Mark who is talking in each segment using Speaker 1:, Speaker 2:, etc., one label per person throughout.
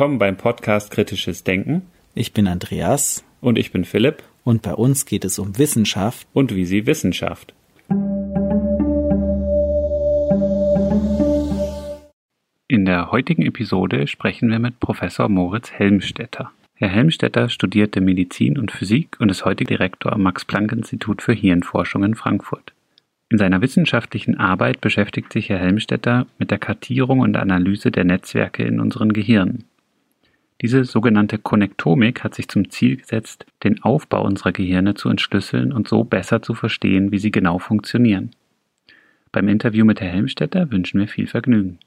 Speaker 1: Willkommen beim Podcast Kritisches Denken.
Speaker 2: Ich bin Andreas.
Speaker 1: Und ich bin Philipp.
Speaker 2: Und bei uns geht es um Wissenschaft.
Speaker 1: Und wie sie Wissenschaft. In der heutigen Episode sprechen wir mit Professor Moritz Helmstetter. Herr Helmstetter studierte Medizin und Physik und ist heute Direktor am Max-Planck-Institut für Hirnforschung in Frankfurt. In seiner wissenschaftlichen Arbeit beschäftigt sich Herr Helmstetter mit der Kartierung und Analyse der Netzwerke in unseren Gehirnen. Diese sogenannte Konnektomik hat sich zum Ziel gesetzt, den Aufbau unserer Gehirne zu entschlüsseln und so besser zu verstehen, wie sie genau funktionieren. Beim Interview mit Herr Helmstetter wünschen wir viel Vergnügen.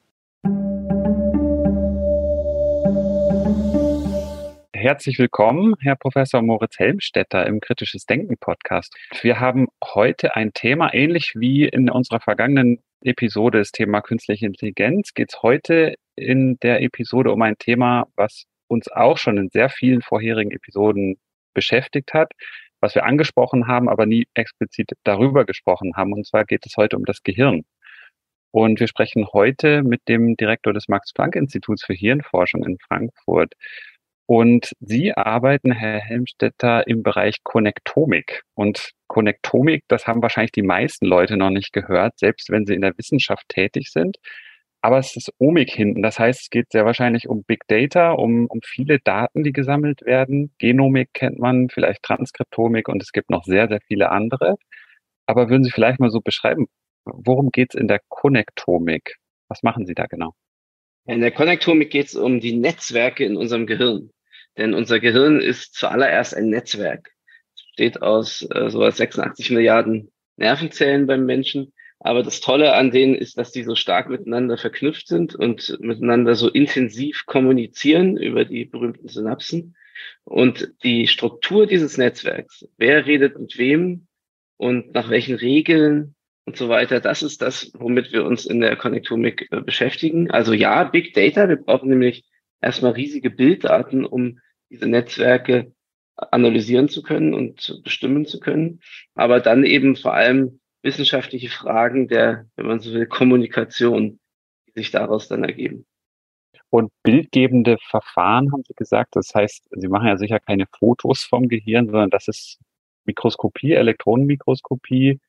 Speaker 1: Herzlich willkommen, Herr Professor Moritz Helmstetter im Kritisches Denken Podcast. Wir haben heute ein Thema, ähnlich wie in unserer vergangenen Episode, das Thema künstliche Intelligenz, geht es heute in der Episode um ein Thema, was uns auch schon in sehr vielen vorherigen Episoden beschäftigt hat, was wir angesprochen haben, aber nie explizit darüber gesprochen haben. Und zwar geht es heute um das Gehirn. Und wir sprechen heute mit dem Direktor des Max-Planck-Instituts für Hirnforschung in Frankfurt. Und Sie arbeiten, Herr Helmstetter, im Bereich Konnektomik. Und Konnektomik, das haben wahrscheinlich die meisten Leute noch nicht gehört, selbst wenn sie in der Wissenschaft tätig sind. Aber es ist Omik hinten. Das heißt, es geht sehr wahrscheinlich um Big Data, um, um viele Daten, die gesammelt werden. Genomik kennt man, vielleicht Transkriptomik und es gibt noch sehr, sehr viele andere. Aber würden Sie vielleicht mal so beschreiben, worum geht es in der Konnektomik? Was machen Sie da genau?
Speaker 3: In der Konnektomik geht es um die Netzwerke in unserem Gehirn. Denn unser Gehirn ist zuallererst ein Netzwerk. Es besteht aus äh, so 86 Milliarden Nervenzellen beim Menschen. Aber das Tolle an denen ist, dass die so stark miteinander verknüpft sind und miteinander so intensiv kommunizieren über die berühmten Synapsen. Und die Struktur dieses Netzwerks, wer redet mit wem und nach welchen Regeln und so weiter. Das ist das, womit wir uns in der Konnektomik äh, beschäftigen. Also ja, Big Data. Wir brauchen nämlich erstmal riesige Bilddaten, um diese Netzwerke analysieren zu können und bestimmen zu können. Aber dann eben vor allem wissenschaftliche Fragen der, wenn man so will, Kommunikation, die sich daraus dann ergeben.
Speaker 1: Und bildgebende Verfahren haben Sie gesagt. Das heißt, Sie machen ja sicher keine Fotos vom Gehirn, sondern das ist Mikroskopie, Elektronenmikroskopie,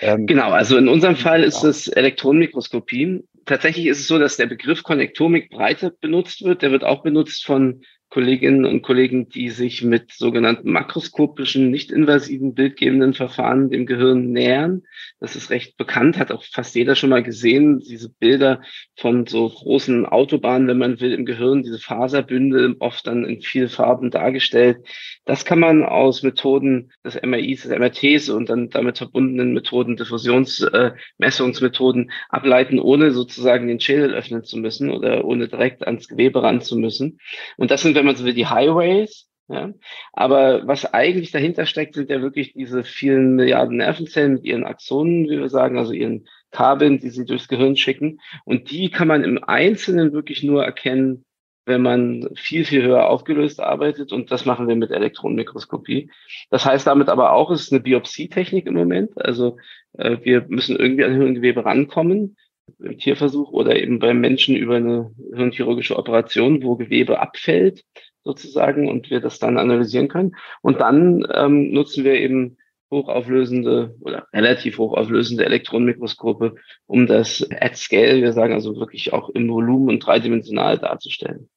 Speaker 3: ähm, genau, also in unserem Fall ist es Elektronenmikroskopie. Tatsächlich ist es so, dass der Begriff Konnektomik breiter benutzt wird. Der wird auch benutzt von Kolleginnen und Kollegen, die sich mit sogenannten makroskopischen, nicht invasiven, bildgebenden Verfahren dem Gehirn nähern. Das ist recht bekannt, hat auch fast jeder schon mal gesehen, diese Bilder von so großen Autobahnen, wenn man will, im Gehirn, diese Faserbünde, oft dann in vielen Farben dargestellt. Das kann man aus Methoden des MRIs, des MRTs und dann damit verbundenen Methoden, Diffusionsmessungsmethoden äh, ableiten, ohne sozusagen den Schädel öffnen zu müssen oder ohne direkt ans Gewebe ran zu müssen. Und das sind wenn man so will, die Highways. Ja. Aber was eigentlich dahinter steckt, sind ja wirklich diese vielen Milliarden Nervenzellen mit ihren Axonen, wie wir sagen, also ihren Kabeln, die sie durchs Gehirn schicken. Und die kann man im Einzelnen wirklich nur erkennen, wenn man viel, viel höher aufgelöst arbeitet. Und das machen wir mit Elektronenmikroskopie. Das heißt damit aber auch, es ist eine Biopsietechnik im Moment. Also äh, wir müssen irgendwie an Hirngewebe rankommen im Tierversuch oder eben beim Menschen über eine hirnchirurgische Operation, wo Gewebe abfällt sozusagen und wir das dann analysieren können. Und dann ähm, nutzen wir eben hochauflösende oder relativ hochauflösende Elektronenmikroskope, um das at scale, wir sagen also wirklich auch im Volumen und dreidimensional darzustellen.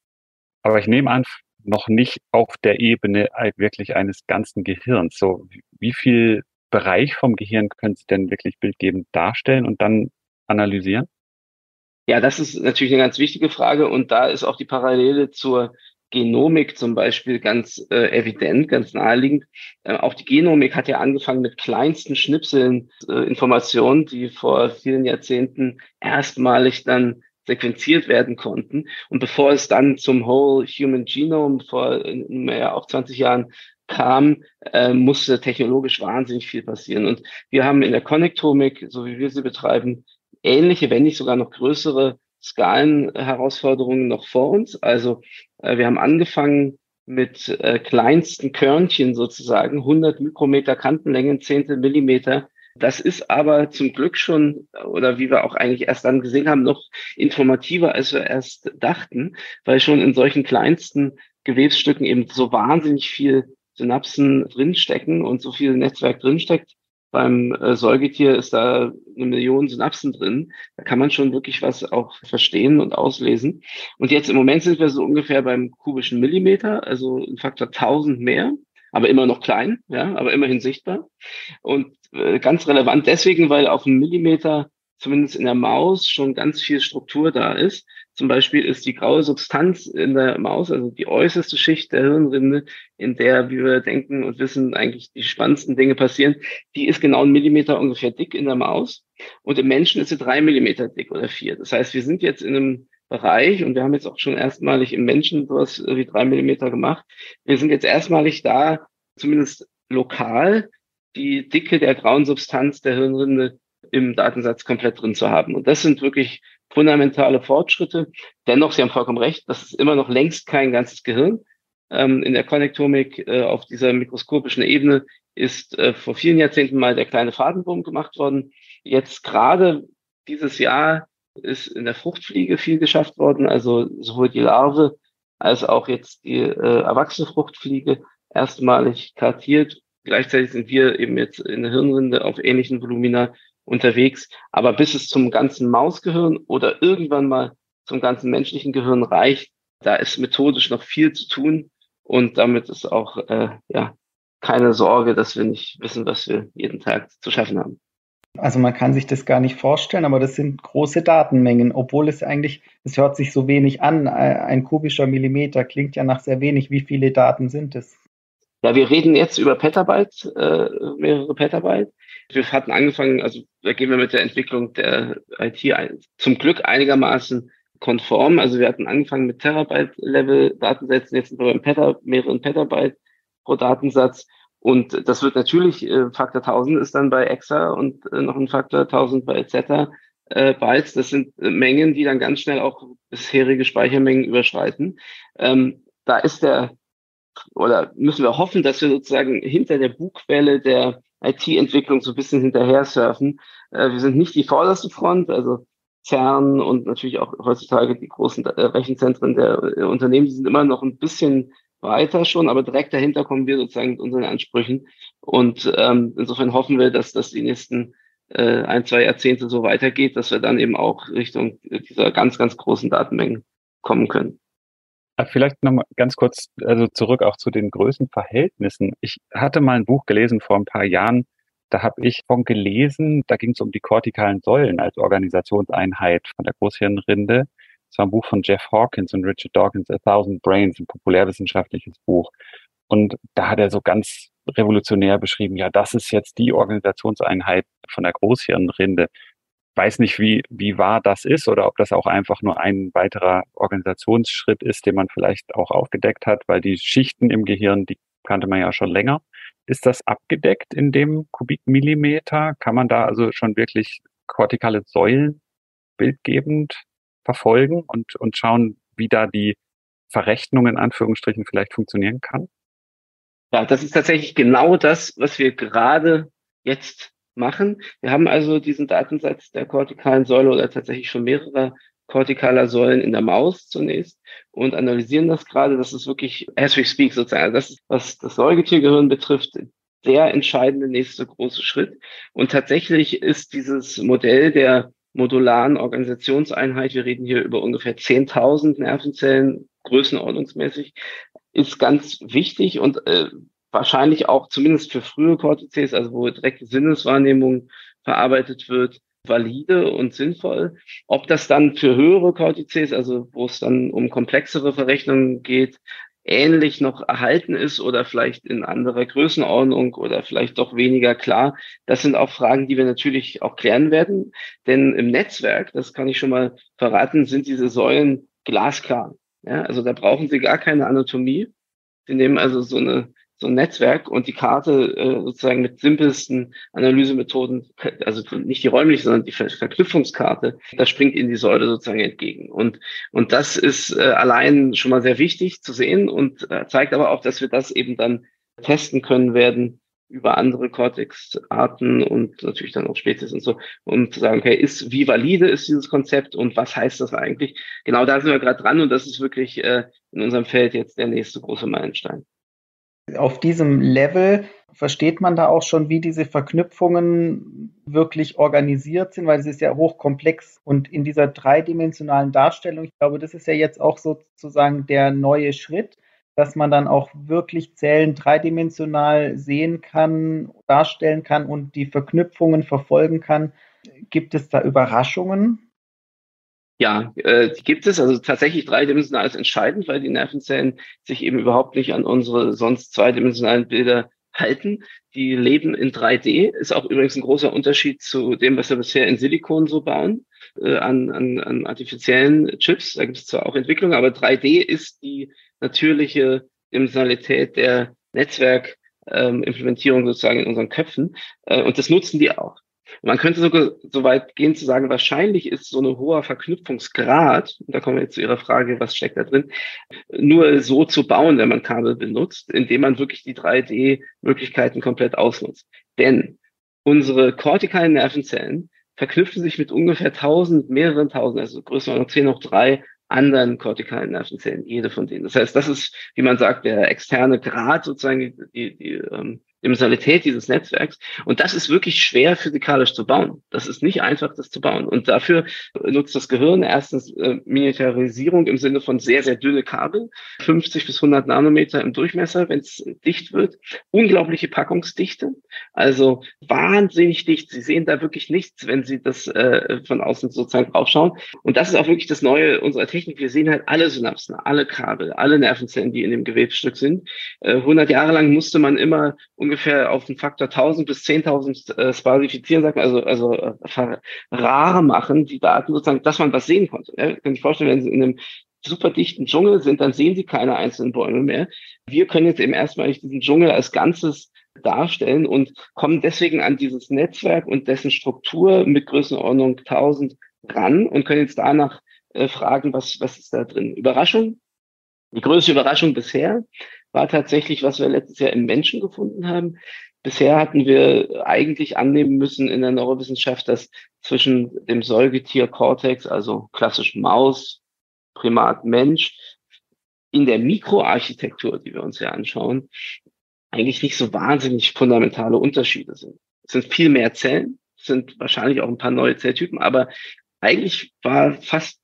Speaker 1: Aber ich nehme an, noch nicht auf der Ebene wirklich eines ganzen Gehirns. So, wie viel Bereich vom Gehirn können Sie denn wirklich bildgebend darstellen und dann analysieren?
Speaker 3: Ja, das ist natürlich eine ganz wichtige Frage und da ist auch die Parallele zur Genomik zum Beispiel ganz äh, evident, ganz naheliegend. Äh, auch die Genomik hat ja angefangen mit kleinsten Schnipseln äh, Informationen, die vor vielen Jahrzehnten erstmalig dann sequenziert werden konnten. Und bevor es dann zum Whole Human Genome vor mehr auch 20 Jahren kam, äh, musste technologisch wahnsinnig viel passieren. Und wir haben in der Konnektomik, so wie wir sie betreiben, ähnliche, wenn nicht sogar noch größere Skalenherausforderungen noch vor uns. Also äh, wir haben angefangen mit äh, kleinsten Körnchen sozusagen, 100 Mikrometer Kantenlängen, Zehntel Millimeter, Das ist aber zum Glück schon, oder wie wir auch eigentlich erst dann gesehen haben, noch informativer, als wir erst dachten, weil schon in solchen kleinsten Gewebsstücken eben so wahnsinnig viel Synapsen drinstecken und so viel Netzwerk drinsteckt. Beim äh, Säugetier ist da eine Million Synapsen drin. Da kann man schon wirklich was auch verstehen und auslesen. Und jetzt im Moment sind wir so ungefähr beim kubischen Millimeter, also ein Faktor 1000 mehr, aber immer noch klein, ja, aber immerhin sichtbar. Und äh, ganz relevant deswegen, weil auf einem Millimeter zumindest in der Maus schon ganz viel Struktur da ist. Zum Beispiel ist die graue Substanz in der Maus, also die äußerste Schicht der Hirnrinde, in der, wie wir denken und wissen, eigentlich die spannendsten Dinge passieren, die ist genau ein Millimeter ungefähr dick in der Maus. Und im Menschen ist sie drei Millimeter dick oder vier. Das heißt, wir sind jetzt in einem Bereich und wir haben jetzt auch schon erstmalig im Menschen sowas wie drei Millimeter gemacht. Wir sind jetzt erstmalig da, zumindest lokal, die Dicke der grauen Substanz der Hirnrinde im Datensatz komplett drin zu haben. Und das sind wirklich fundamentale Fortschritte. Dennoch, Sie haben vollkommen recht, das ist immer noch längst kein ganzes Gehirn. Ähm, in der Konnektomik äh, auf dieser mikroskopischen Ebene ist äh, vor vielen Jahrzehnten mal der kleine Fadenwurm gemacht worden. Jetzt gerade dieses Jahr ist in der Fruchtfliege viel geschafft worden, also sowohl die Larve als auch jetzt die äh, erwachsene Fruchtfliege erstmalig kartiert. Gleichzeitig sind wir eben jetzt in der Hirnrinde auf ähnlichen Volumina unterwegs. Aber bis es zum ganzen Mausgehirn oder irgendwann mal zum ganzen menschlichen Gehirn reicht, da ist methodisch noch viel zu tun. Und damit ist auch äh, ja keine Sorge, dass wir nicht wissen, was wir jeden Tag zu schaffen haben.
Speaker 4: Also man kann sich das gar nicht vorstellen, aber das sind große Datenmengen, obwohl es eigentlich, es hört sich so wenig an. Ein kubischer Millimeter klingt ja nach sehr wenig. Wie viele Daten sind es?
Speaker 3: Ja, wir reden jetzt über Petabyte, äh, mehrere Petabyte. Wir hatten angefangen, also da gehen wir mit der Entwicklung der IT ein, zum Glück einigermaßen konform. Also wir hatten angefangen mit Terabyte-Level-Datensätzen, jetzt sind wir Peta, mehreren Petabyte pro Datensatz. Und das wird natürlich, äh, Faktor 1000 ist dann bei EXA und äh, noch ein Faktor 1000 bei etc. Äh, Bytes. Das sind äh, Mengen, die dann ganz schnell auch bisherige Speichermengen überschreiten. Ähm, da ist der oder müssen wir hoffen, dass wir sozusagen hinter der Bugwelle der IT-Entwicklung so ein bisschen hinterher surfen. Äh, wir sind nicht die vorderste Front, also CERN und natürlich auch heutzutage die großen äh, Rechenzentren der äh, Unternehmen, die sind immer noch ein bisschen weiter schon, aber direkt dahinter kommen wir sozusagen mit unseren Ansprüchen. Und ähm, insofern hoffen wir, dass das die nächsten äh, ein, zwei Jahrzehnte so weitergeht, dass wir dann eben auch Richtung dieser ganz, ganz großen Datenmengen kommen können.
Speaker 1: Äh, vielleicht nochmal ganz kurz, also zurück auch zu den Größenverhältnissen. Ich hatte mal ein Buch gelesen vor ein paar Jahren, da habe ich von gelesen, da ging es um die kortikalen Säulen als Organisationseinheit von der Großhirnrinde. Das war ein Buch von Jeff Hawkins und Richard Dawkins, A Thousand Brains, ein populärwissenschaftliches Buch. Und da hat er so ganz revolutionär beschrieben, ja, das ist jetzt die Organisationseinheit von der Großhirnrinde weiß nicht, wie, wie wahr das ist oder ob das auch einfach nur ein weiterer Organisationsschritt ist, den man vielleicht auch aufgedeckt hat, weil die Schichten im Gehirn, die kannte man ja schon länger. Ist das abgedeckt in dem Kubikmillimeter? Kann man da also schon wirklich kortikale Säulen bildgebend verfolgen und, und schauen, wie da die Verrechnung in Anführungsstrichen vielleicht funktionieren kann?
Speaker 3: Ja, das ist tatsächlich genau das, was wir gerade jetzt machen. Wir haben also diesen Datensatz der kortikalen Säule oder tatsächlich schon mehrere kortikaler Säulen in der Maus zunächst und analysieren das gerade. Das ist wirklich, as we speak sozusagen, also das ist, was das Säugetiergehirn betrifft, der entscheidende nächste große Schritt. Und tatsächlich ist dieses Modell der modularen Organisationseinheit, wir reden hier über ungefähr 10.000 Nervenzellen, größenordnungsmäßig, ist ganz wichtig und äh, wahrscheinlich auch zumindest für frühe Cortices, also wo direkte Sinneswahrnehmung verarbeitet wird, valide und sinnvoll. Ob das dann für höhere Cortices, also wo es dann um komplexere Verrechnungen geht, ähnlich noch erhalten ist oder vielleicht in anderer Größenordnung oder vielleicht doch weniger klar. Das sind auch Fragen, die wir natürlich auch klären werden. Denn im Netzwerk, das kann ich schon mal verraten, sind diese Säulen glasklar. Ja, also da brauchen Sie gar keine Anatomie. Sie nehmen also so eine so ein Netzwerk und die Karte äh, sozusagen mit simpelsten Analysemethoden, also nicht die räumliche, sondern die Ver Verknüpfungskarte, das springt in die Säule sozusagen entgegen. Und, und das ist äh, allein schon mal sehr wichtig zu sehen und äh, zeigt aber auch, dass wir das eben dann testen können werden über andere Cortex-Arten und natürlich dann auch Spezies und so, um zu sagen, okay, ist, wie valide ist dieses Konzept und was heißt das eigentlich? Genau da sind wir gerade dran und das ist wirklich äh, in unserem Feld jetzt der nächste große Meilenstein.
Speaker 4: Auf diesem Level versteht man da auch schon, wie diese Verknüpfungen wirklich organisiert sind, weil es ist ja hochkomplex und in dieser dreidimensionalen Darstellung, ich glaube, das ist ja jetzt auch sozusagen der neue Schritt, dass man dann auch wirklich Zellen dreidimensional sehen kann, darstellen kann und die Verknüpfungen verfolgen kann. Gibt es da Überraschungen?
Speaker 3: Ja, äh, die gibt es. Also tatsächlich dreidimensional ist entscheidend, weil die Nervenzellen sich eben überhaupt nicht an unsere sonst zweidimensionalen Bilder halten. Die leben in 3D. Ist auch übrigens ein großer Unterschied zu dem, was wir bisher in Silikon so bauen, äh, an, an, an artifiziellen Chips. Da gibt es zwar auch Entwicklungen, aber 3D ist die natürliche Dimensionalität der Netzwerkimplementierung ähm, sozusagen in unseren Köpfen. Äh, und das nutzen die auch. Man könnte sogar so weit gehen zu sagen, wahrscheinlich ist so ein hoher Verknüpfungsgrad, und da kommen wir jetzt zu Ihrer Frage, was steckt da drin, nur so zu bauen, wenn man Kabel benutzt, indem man wirklich die 3D-Möglichkeiten komplett ausnutzt. Denn unsere kortikalen Nervenzellen verknüpfen sich mit ungefähr 1000, mehreren tausend, also Größenordnung 10 hoch 3 anderen kortikalen Nervenzellen, jede von denen. Das heißt, das ist, wie man sagt, der externe Grad sozusagen, die, die ähm, Dimensionalität dieses Netzwerks. Und das ist wirklich schwer physikalisch zu bauen. Das ist nicht einfach, das zu bauen. Und dafür nutzt das Gehirn erstens äh, Miniaturisierung im Sinne von sehr, sehr dünne Kabel, 50 bis 100 Nanometer im Durchmesser, wenn es dicht wird. Unglaubliche Packungsdichte, also wahnsinnig dicht. Sie sehen da wirklich nichts, wenn Sie das äh, von außen sozusagen draufschauen. Und das ist auch wirklich das Neue unserer Technik. Wir sehen halt alle Synapsen, alle Kabel, alle Nervenzellen, die in dem Gewebstück sind. Äh, 100 Jahre lang musste man immer ungefähr ungefähr auf den Faktor 1000 bis 10.000 äh, spasifizieren, sagt man, also, also äh, rar machen, die Daten sozusagen, dass man was sehen konnte. Ja? Kann ich vorstellen, wenn Sie in einem super dichten Dschungel sind, dann sehen Sie keine einzelnen Bäume mehr. Wir können jetzt eben erstmal diesen Dschungel als Ganzes darstellen und kommen deswegen an dieses Netzwerk und dessen Struktur mit Größenordnung 1000 ran und können jetzt danach äh, fragen, was, was ist da drin? Überraschung? Die größte Überraschung bisher war tatsächlich, was wir letztes Jahr im Menschen gefunden haben. Bisher hatten wir eigentlich annehmen müssen in der Neurowissenschaft, dass zwischen dem Säugetier Cortex, also klassisch Maus, Primat, Mensch, in der Mikroarchitektur, die wir uns ja anschauen, eigentlich nicht so wahnsinnig fundamentale Unterschiede sind. Es sind viel mehr Zellen, es sind wahrscheinlich auch ein paar neue Zelltypen, aber eigentlich war fast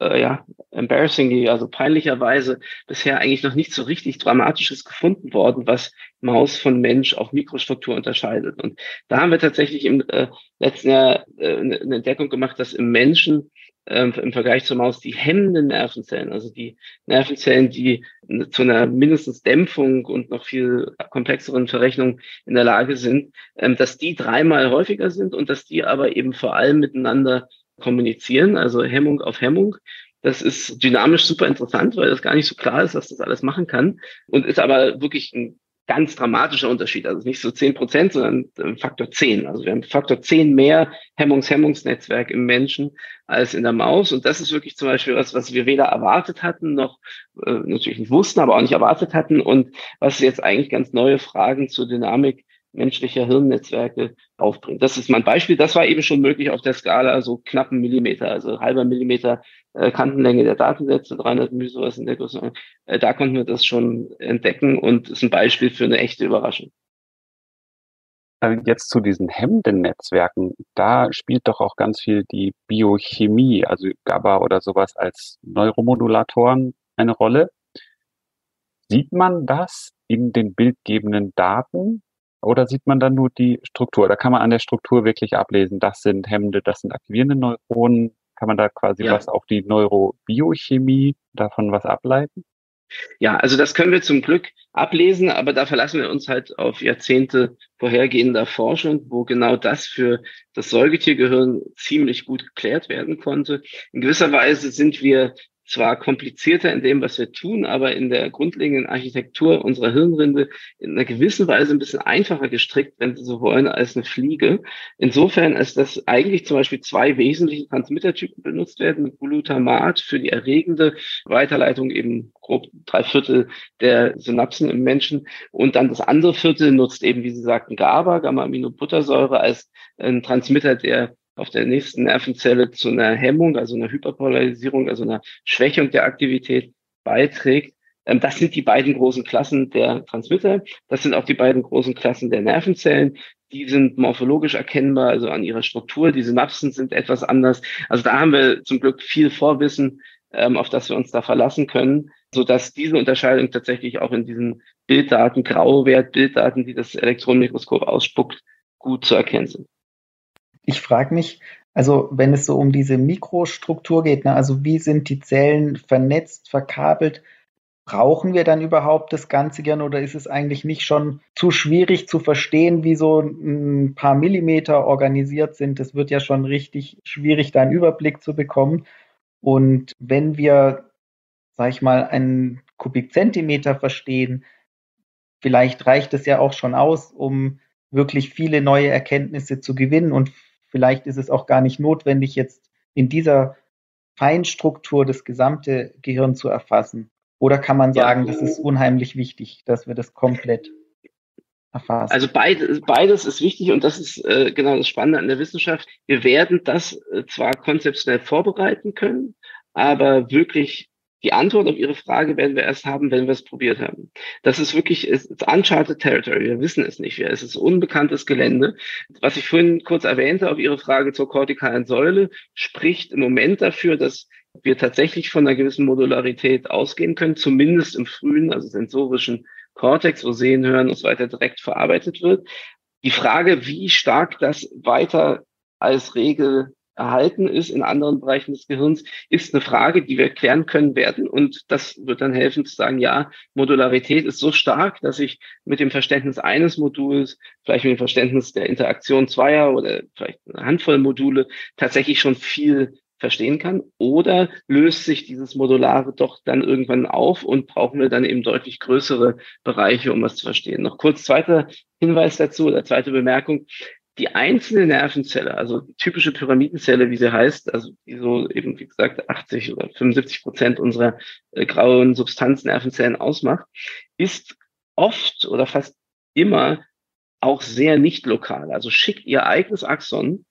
Speaker 3: äh, ja, embarrassingly, also peinlicherweise bisher eigentlich noch nicht so richtig Dramatisches gefunden worden, was Maus von Mensch auf Mikrostruktur unterscheidet. Und da haben wir tatsächlich im äh, letzten Jahr äh, eine Entdeckung gemacht, dass im Menschen äh, im Vergleich zur Maus die hemmenden Nervenzellen, also die Nervenzellen, die zu einer mindestens Dämpfung und noch viel komplexeren Verrechnung in der Lage sind, ähm, dass die dreimal häufiger sind und dass die aber eben vor allem miteinander kommunizieren, also Hemmung auf Hemmung. Das ist dynamisch super interessant, weil das gar nicht so klar ist, dass das alles machen kann und ist aber wirklich ein ganz dramatischer Unterschied. Also nicht so zehn Prozent, sondern Faktor zehn. Also wir haben Faktor zehn mehr Hemmungs-Hemmungsnetzwerk im Menschen als in der Maus. Und das ist wirklich zum Beispiel was, was wir weder erwartet hatten, noch äh, natürlich nicht wussten, aber auch nicht erwartet hatten und was jetzt eigentlich ganz neue Fragen zur Dynamik menschlicher Hirnnetzwerke aufbringt. Das ist mein Beispiel. Das war eben schon möglich auf der Skala so knappen Millimeter, also halber Millimeter äh, Kantenlänge der Datensätze, 300 μ sowas in der Größe. Äh, da konnten wir das schon entdecken und ist ein Beispiel für eine echte Überraschung.
Speaker 1: Also jetzt zu diesen hemmenden Netzwerken, da spielt doch auch ganz viel die Biochemie, also GABA oder sowas als Neuromodulatoren eine Rolle. Sieht man das in den bildgebenden Daten oder sieht man dann nur die Struktur? Da kann man an der Struktur wirklich ablesen, das sind hemmende, das sind aktivierende Neuronen. Kann man da quasi ja. was auf die Neurobiochemie davon was ableiten?
Speaker 3: Ja, also das können wir zum Glück ablesen, aber da verlassen wir uns halt auf Jahrzehnte vorhergehender Forschung, wo genau das für das Säugetiergehirn ziemlich gut geklärt werden konnte. In gewisser Weise sind wir zwar komplizierter in dem, was wir tun, aber in der grundlegenden Architektur unserer Hirnrinde in einer gewissen Weise ein bisschen einfacher gestrickt, wenn Sie so wollen, als eine Fliege. Insofern, als dass eigentlich zum Beispiel zwei wesentliche Transmittertypen benutzt werden. Glutamat für die erregende Weiterleitung eben grob drei Viertel der Synapsen im Menschen und dann das andere Viertel nutzt eben, wie Sie sagten, GABA, Gamma-Aminobuttersäure als ein Transmitter, der auf der nächsten Nervenzelle zu einer Hemmung, also einer Hyperpolarisierung, also einer Schwächung der Aktivität beiträgt. Ähm, das sind die beiden großen Klassen der Transmitter. Das sind auch die beiden großen Klassen der Nervenzellen. Die sind morphologisch erkennbar, also an ihrer Struktur. Die Synapsen sind etwas anders. Also da haben wir zum Glück viel Vorwissen, ähm, auf das wir uns da verlassen können, so dass diese Unterscheidung tatsächlich auch in diesen Bilddaten, Grauwert, Bilddaten, die das Elektronenmikroskop ausspuckt, gut zu erkennen sind.
Speaker 4: Ich frage mich, also wenn es so um diese Mikrostruktur geht, ne, also wie sind die Zellen vernetzt, verkabelt, brauchen wir dann überhaupt das Ganze gern oder ist es eigentlich nicht schon zu schwierig zu verstehen, wie so ein paar Millimeter organisiert sind? Das wird ja schon richtig schwierig, da einen Überblick zu bekommen. Und wenn wir, sag ich mal, einen Kubikzentimeter verstehen, vielleicht reicht es ja auch schon aus, um wirklich viele neue Erkenntnisse zu gewinnen und Vielleicht ist es auch gar nicht notwendig, jetzt in dieser Feinstruktur das gesamte Gehirn zu erfassen. Oder kann man sagen, ja. das ist unheimlich wichtig, dass wir das komplett erfassen?
Speaker 3: Also beides, beides ist wichtig und das ist äh, genau das Spannende an der Wissenschaft. Wir werden das äh, zwar konzeptionell vorbereiten können, aber wirklich die Antwort auf Ihre Frage werden wir erst haben, wenn wir es probiert haben. Das ist wirklich ist, uncharted territory. Wir wissen es nicht. Es ist unbekanntes Gelände. Was ich vorhin kurz erwähnte auf Ihre Frage zur kortikalen Säule, spricht im Moment dafür, dass wir tatsächlich von einer gewissen Modularität ausgehen können, zumindest im frühen, also sensorischen Kortex, wo Sehen, Hören und so weiter direkt verarbeitet wird. Die Frage, wie stark das weiter als Regel erhalten ist in anderen Bereichen des Gehirns, ist eine Frage, die wir klären können werden. Und das wird dann helfen zu sagen, ja, Modularität ist so stark, dass ich mit dem Verständnis eines Moduls, vielleicht mit dem Verständnis der Interaktion zweier oder vielleicht eine Handvoll Module tatsächlich schon viel verstehen kann? Oder löst sich dieses Modulare doch dann irgendwann auf und brauchen wir dann eben deutlich größere Bereiche, um was zu verstehen? Noch kurz zweiter Hinweis dazu oder zweite Bemerkung die einzelne Nervenzelle, also typische Pyramidenzelle, wie sie heißt, also die so eben, wie gesagt, 80 oder 75 Prozent unserer äh, grauen Substanznervenzellen ausmacht, ist oft oder fast immer auch sehr nicht lokal. Also schickt ihr eigenes Axon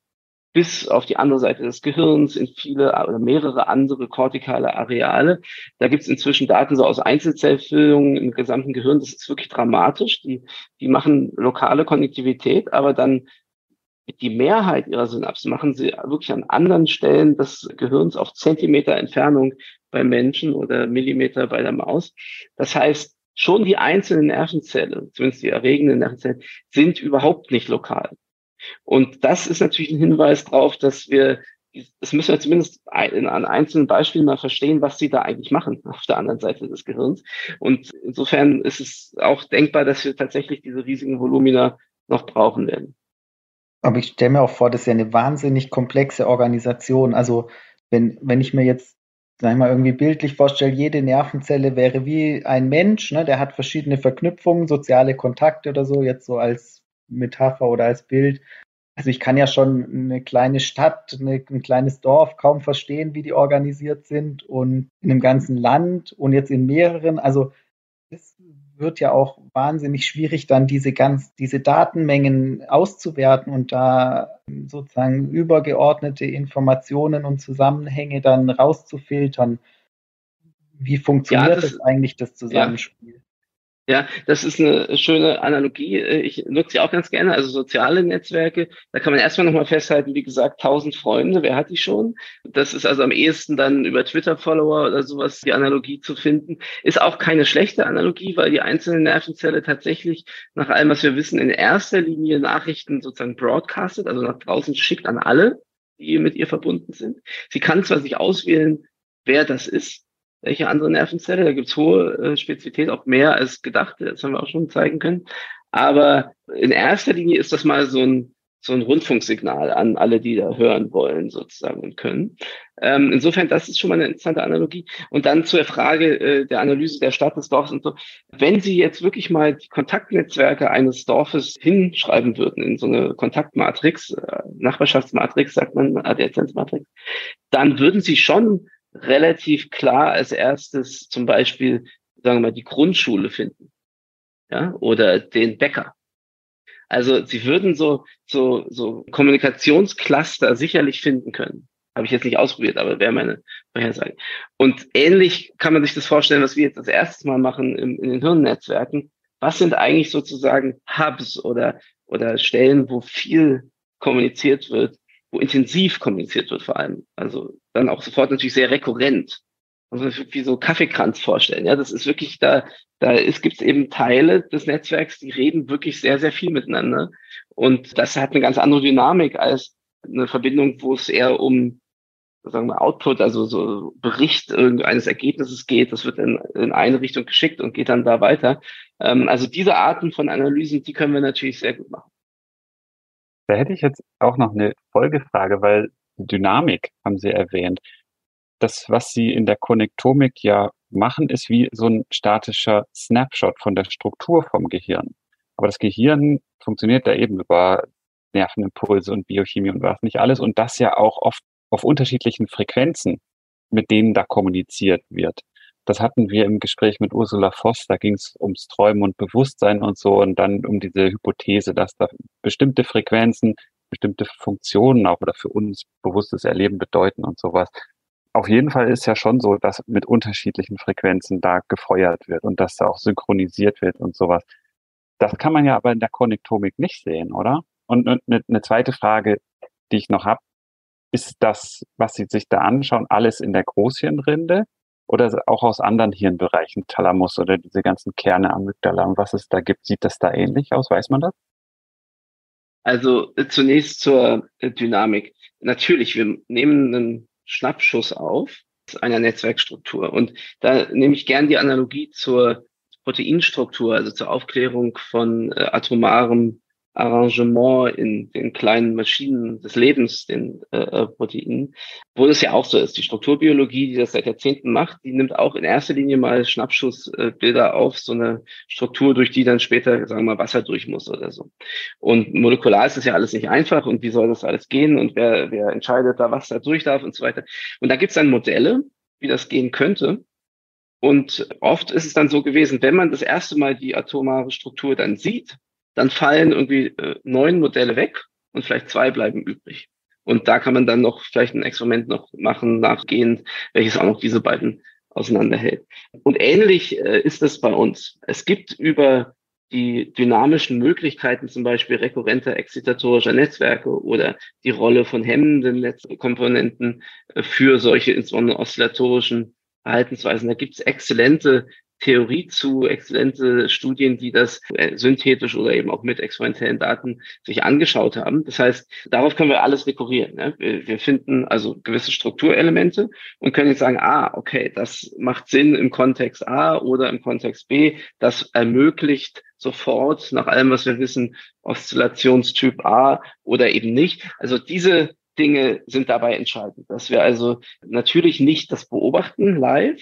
Speaker 3: bis auf die andere Seite des Gehirns in viele oder mehrere andere kortikale Areale. Da gibt es inzwischen Daten so aus Einzelzellfüllungen im gesamten Gehirn. Das ist wirklich dramatisch. Die, die machen lokale Konnektivität, aber dann die Mehrheit ihrer Synapsen machen sie wirklich an anderen Stellen des Gehirns auf Zentimeter Entfernung bei Menschen oder Millimeter bei der Maus. Das heißt, schon die einzelnen Nervenzellen, zumindest die erregenden Nervenzellen, sind überhaupt nicht lokal. Und das ist natürlich ein Hinweis darauf, dass wir, das müssen wir zumindest an einzelnen Beispielen mal verstehen, was sie da eigentlich machen auf der anderen Seite des Gehirns. Und insofern ist es auch denkbar, dass wir tatsächlich diese riesigen Volumina noch brauchen werden.
Speaker 4: Aber ich stelle mir auch vor, das ist ja eine wahnsinnig komplexe Organisation. Also wenn, wenn ich mir jetzt, sag ich mal, irgendwie bildlich vorstelle, jede Nervenzelle wäre wie ein Mensch, ne? der hat verschiedene Verknüpfungen, soziale Kontakte oder so, jetzt so als Metapher oder als Bild. Also ich kann ja schon eine kleine Stadt, eine, ein kleines Dorf kaum verstehen, wie die organisiert sind und in einem ganzen Land und jetzt in mehreren. Also wird ja auch wahnsinnig schwierig, dann diese ganz, diese Datenmengen auszuwerten und da sozusagen übergeordnete Informationen und Zusammenhänge dann rauszufiltern. Wie funktioniert ja, das, das, eigentlich, das Zusammenspiel? Ja.
Speaker 3: Ja, das ist eine schöne Analogie. Ich nutze sie auch ganz gerne, also soziale Netzwerke. Da kann man erstmal nochmal festhalten, wie gesagt, 1000 Freunde, wer hat die schon? Das ist also am ehesten dann über Twitter-Follower oder sowas die Analogie zu finden. Ist auch keine schlechte Analogie, weil die einzelne Nervenzelle tatsächlich nach allem, was wir wissen, in erster Linie Nachrichten sozusagen broadcastet, also nach draußen schickt an alle, die mit ihr verbunden sind. Sie kann zwar sich auswählen, wer das ist, welche andere Nervenzelle. Da gibt es hohe äh, Spezifität, auch mehr als gedacht. Das haben wir auch schon zeigen können. Aber in erster Linie ist das mal so ein, so ein Rundfunksignal an alle, die da hören wollen sozusagen und können. Ähm, insofern, das ist schon mal eine interessante Analogie. Und dann zur Frage äh, der Analyse der Stadt des Dorfs und so. Wenn Sie jetzt wirklich mal die Kontaktnetzwerke eines Dorfes hinschreiben würden in so eine Kontaktmatrix, äh, Nachbarschaftsmatrix, sagt man, Adjazenzmatrix, dann würden Sie schon relativ klar als erstes zum Beispiel, sagen wir mal, die Grundschule finden. Ja, oder den Bäcker also sie würden so, so, so Kommunikationscluster sicherlich finden können. Habe ich jetzt nicht ausprobiert, aber wäre meine Vorhersage. Und ähnlich kann man sich das vorstellen, was wir jetzt das erste Mal machen in, in den Hirnnetzwerken. Was sind eigentlich sozusagen Hubs oder, oder Stellen, wo viel kommuniziert wird, wo intensiv kommuniziert wird vor allem. Also dann auch sofort natürlich sehr rekurrent also wie so Kaffeekranz vorstellen. Ja, das ist wirklich da, da ist, gibt es eben Teile des Netzwerks, die reden wirklich sehr, sehr viel miteinander. Und das hat eine ganz andere Dynamik als eine Verbindung, wo es eher um sagen wir Output, also so Bericht irgendeines Ergebnisses geht. Das wird in, in eine Richtung geschickt und geht dann da weiter. Ähm, also diese Arten von Analysen, die können wir natürlich sehr gut machen.
Speaker 1: Da hätte ich jetzt auch noch eine Folgefrage, weil Dynamik haben Sie erwähnt das, was sie in der Konnektomik ja machen, ist wie so ein statischer Snapshot von der Struktur vom Gehirn. Aber das Gehirn funktioniert da eben über Nervenimpulse und Biochemie und was nicht alles und das ja auch oft auf unterschiedlichen Frequenzen, mit denen da kommuniziert wird. Das hatten wir im Gespräch mit Ursula Voss, da ging es ums Träumen und Bewusstsein und so und dann um diese Hypothese, dass da bestimmte Frequenzen bestimmte Funktionen auch oder für uns bewusstes Erleben bedeuten und sowas auf jeden Fall ist ja schon so, dass mit unterschiedlichen Frequenzen da gefeuert wird und dass da auch synchronisiert wird und sowas. Das kann man ja aber in der Konnektomik nicht sehen, oder? Und eine, eine zweite Frage, die ich noch habe, ist das, was Sie sich da anschauen, alles in der Großhirnrinde oder auch aus anderen Hirnbereichen, Thalamus oder diese ganzen Kerne, Amygdala und was es da gibt, sieht das da ähnlich aus? Weiß man das?
Speaker 3: Also äh, zunächst zur äh, Dynamik. Natürlich, wir nehmen einen Schnappschuss auf einer Netzwerkstruktur. Und da nehme ich gern die Analogie zur Proteinstruktur, also zur Aufklärung von äh, atomarem Arrangement in den kleinen Maschinen des Lebens, den äh, äh, Proteinen, wo es ja auch so ist. Die Strukturbiologie, die das seit Jahrzehnten macht, die nimmt auch in erster Linie mal Schnappschussbilder auf, so eine Struktur, durch die dann später, sagen wir mal, Wasser durch muss oder so. Und molekular ist das ja alles nicht einfach und wie soll das alles gehen und wer, wer entscheidet da, was da durch darf und so weiter. Und da gibt es dann Modelle, wie das gehen könnte. Und oft ist es dann so gewesen, wenn man das erste Mal die atomare Struktur dann sieht, dann fallen irgendwie äh, neun Modelle weg und vielleicht zwei bleiben übrig. Und da kann man dann noch vielleicht ein Experiment noch machen, nachgehend, welches auch noch diese beiden auseinanderhält. Und ähnlich äh, ist es bei uns. Es gibt über die dynamischen Möglichkeiten, zum Beispiel rekurrenter exzitatorischer Netzwerke oder die Rolle von hemmenden Netzkomponenten äh, für solche insbesondere oszillatorischen Verhaltensweisen. Da gibt es exzellente Theorie zu, exzellente Studien, die das äh, synthetisch oder eben auch mit experimentellen Daten sich angeschaut haben. Das heißt, darauf können wir alles rekurrieren. Ne? Wir, wir finden also gewisse Strukturelemente und können jetzt sagen, ah, okay, das macht Sinn im Kontext A oder im Kontext B. Das ermöglicht sofort, nach allem, was wir wissen, Oszillationstyp A oder eben nicht. Also diese Dinge sind dabei entscheidend, dass wir also natürlich nicht das beobachten live,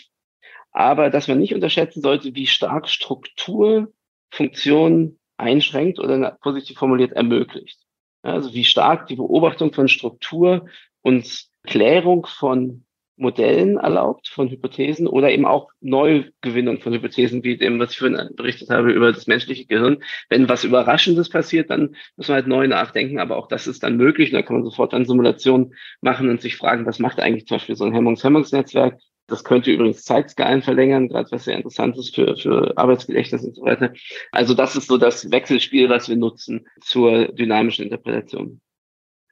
Speaker 3: aber dass man nicht unterschätzen sollte, wie stark Struktur Funktion einschränkt oder positiv formuliert ermöglicht. Also wie stark die Beobachtung von Struktur uns Klärung von Modellen erlaubt, von Hypothesen oder eben auch Neugewinnung von Hypothesen, wie dem, was ich vorhin berichtet habe über das menschliche Gehirn. Wenn was Überraschendes passiert, dann muss man halt neu nachdenken, aber auch das ist dann möglich. Und da kann man sofort dann Simulationen machen und sich fragen, was macht eigentlich zum Beispiel so ein Hemmungs-Hemmungsnetzwerk? Das könnte übrigens Zeitskalen verlängern, gerade was sehr interessant ist für, für Arbeitsgedächtnis und so weiter. Also das ist so das Wechselspiel, was wir nutzen zur dynamischen Interpretation.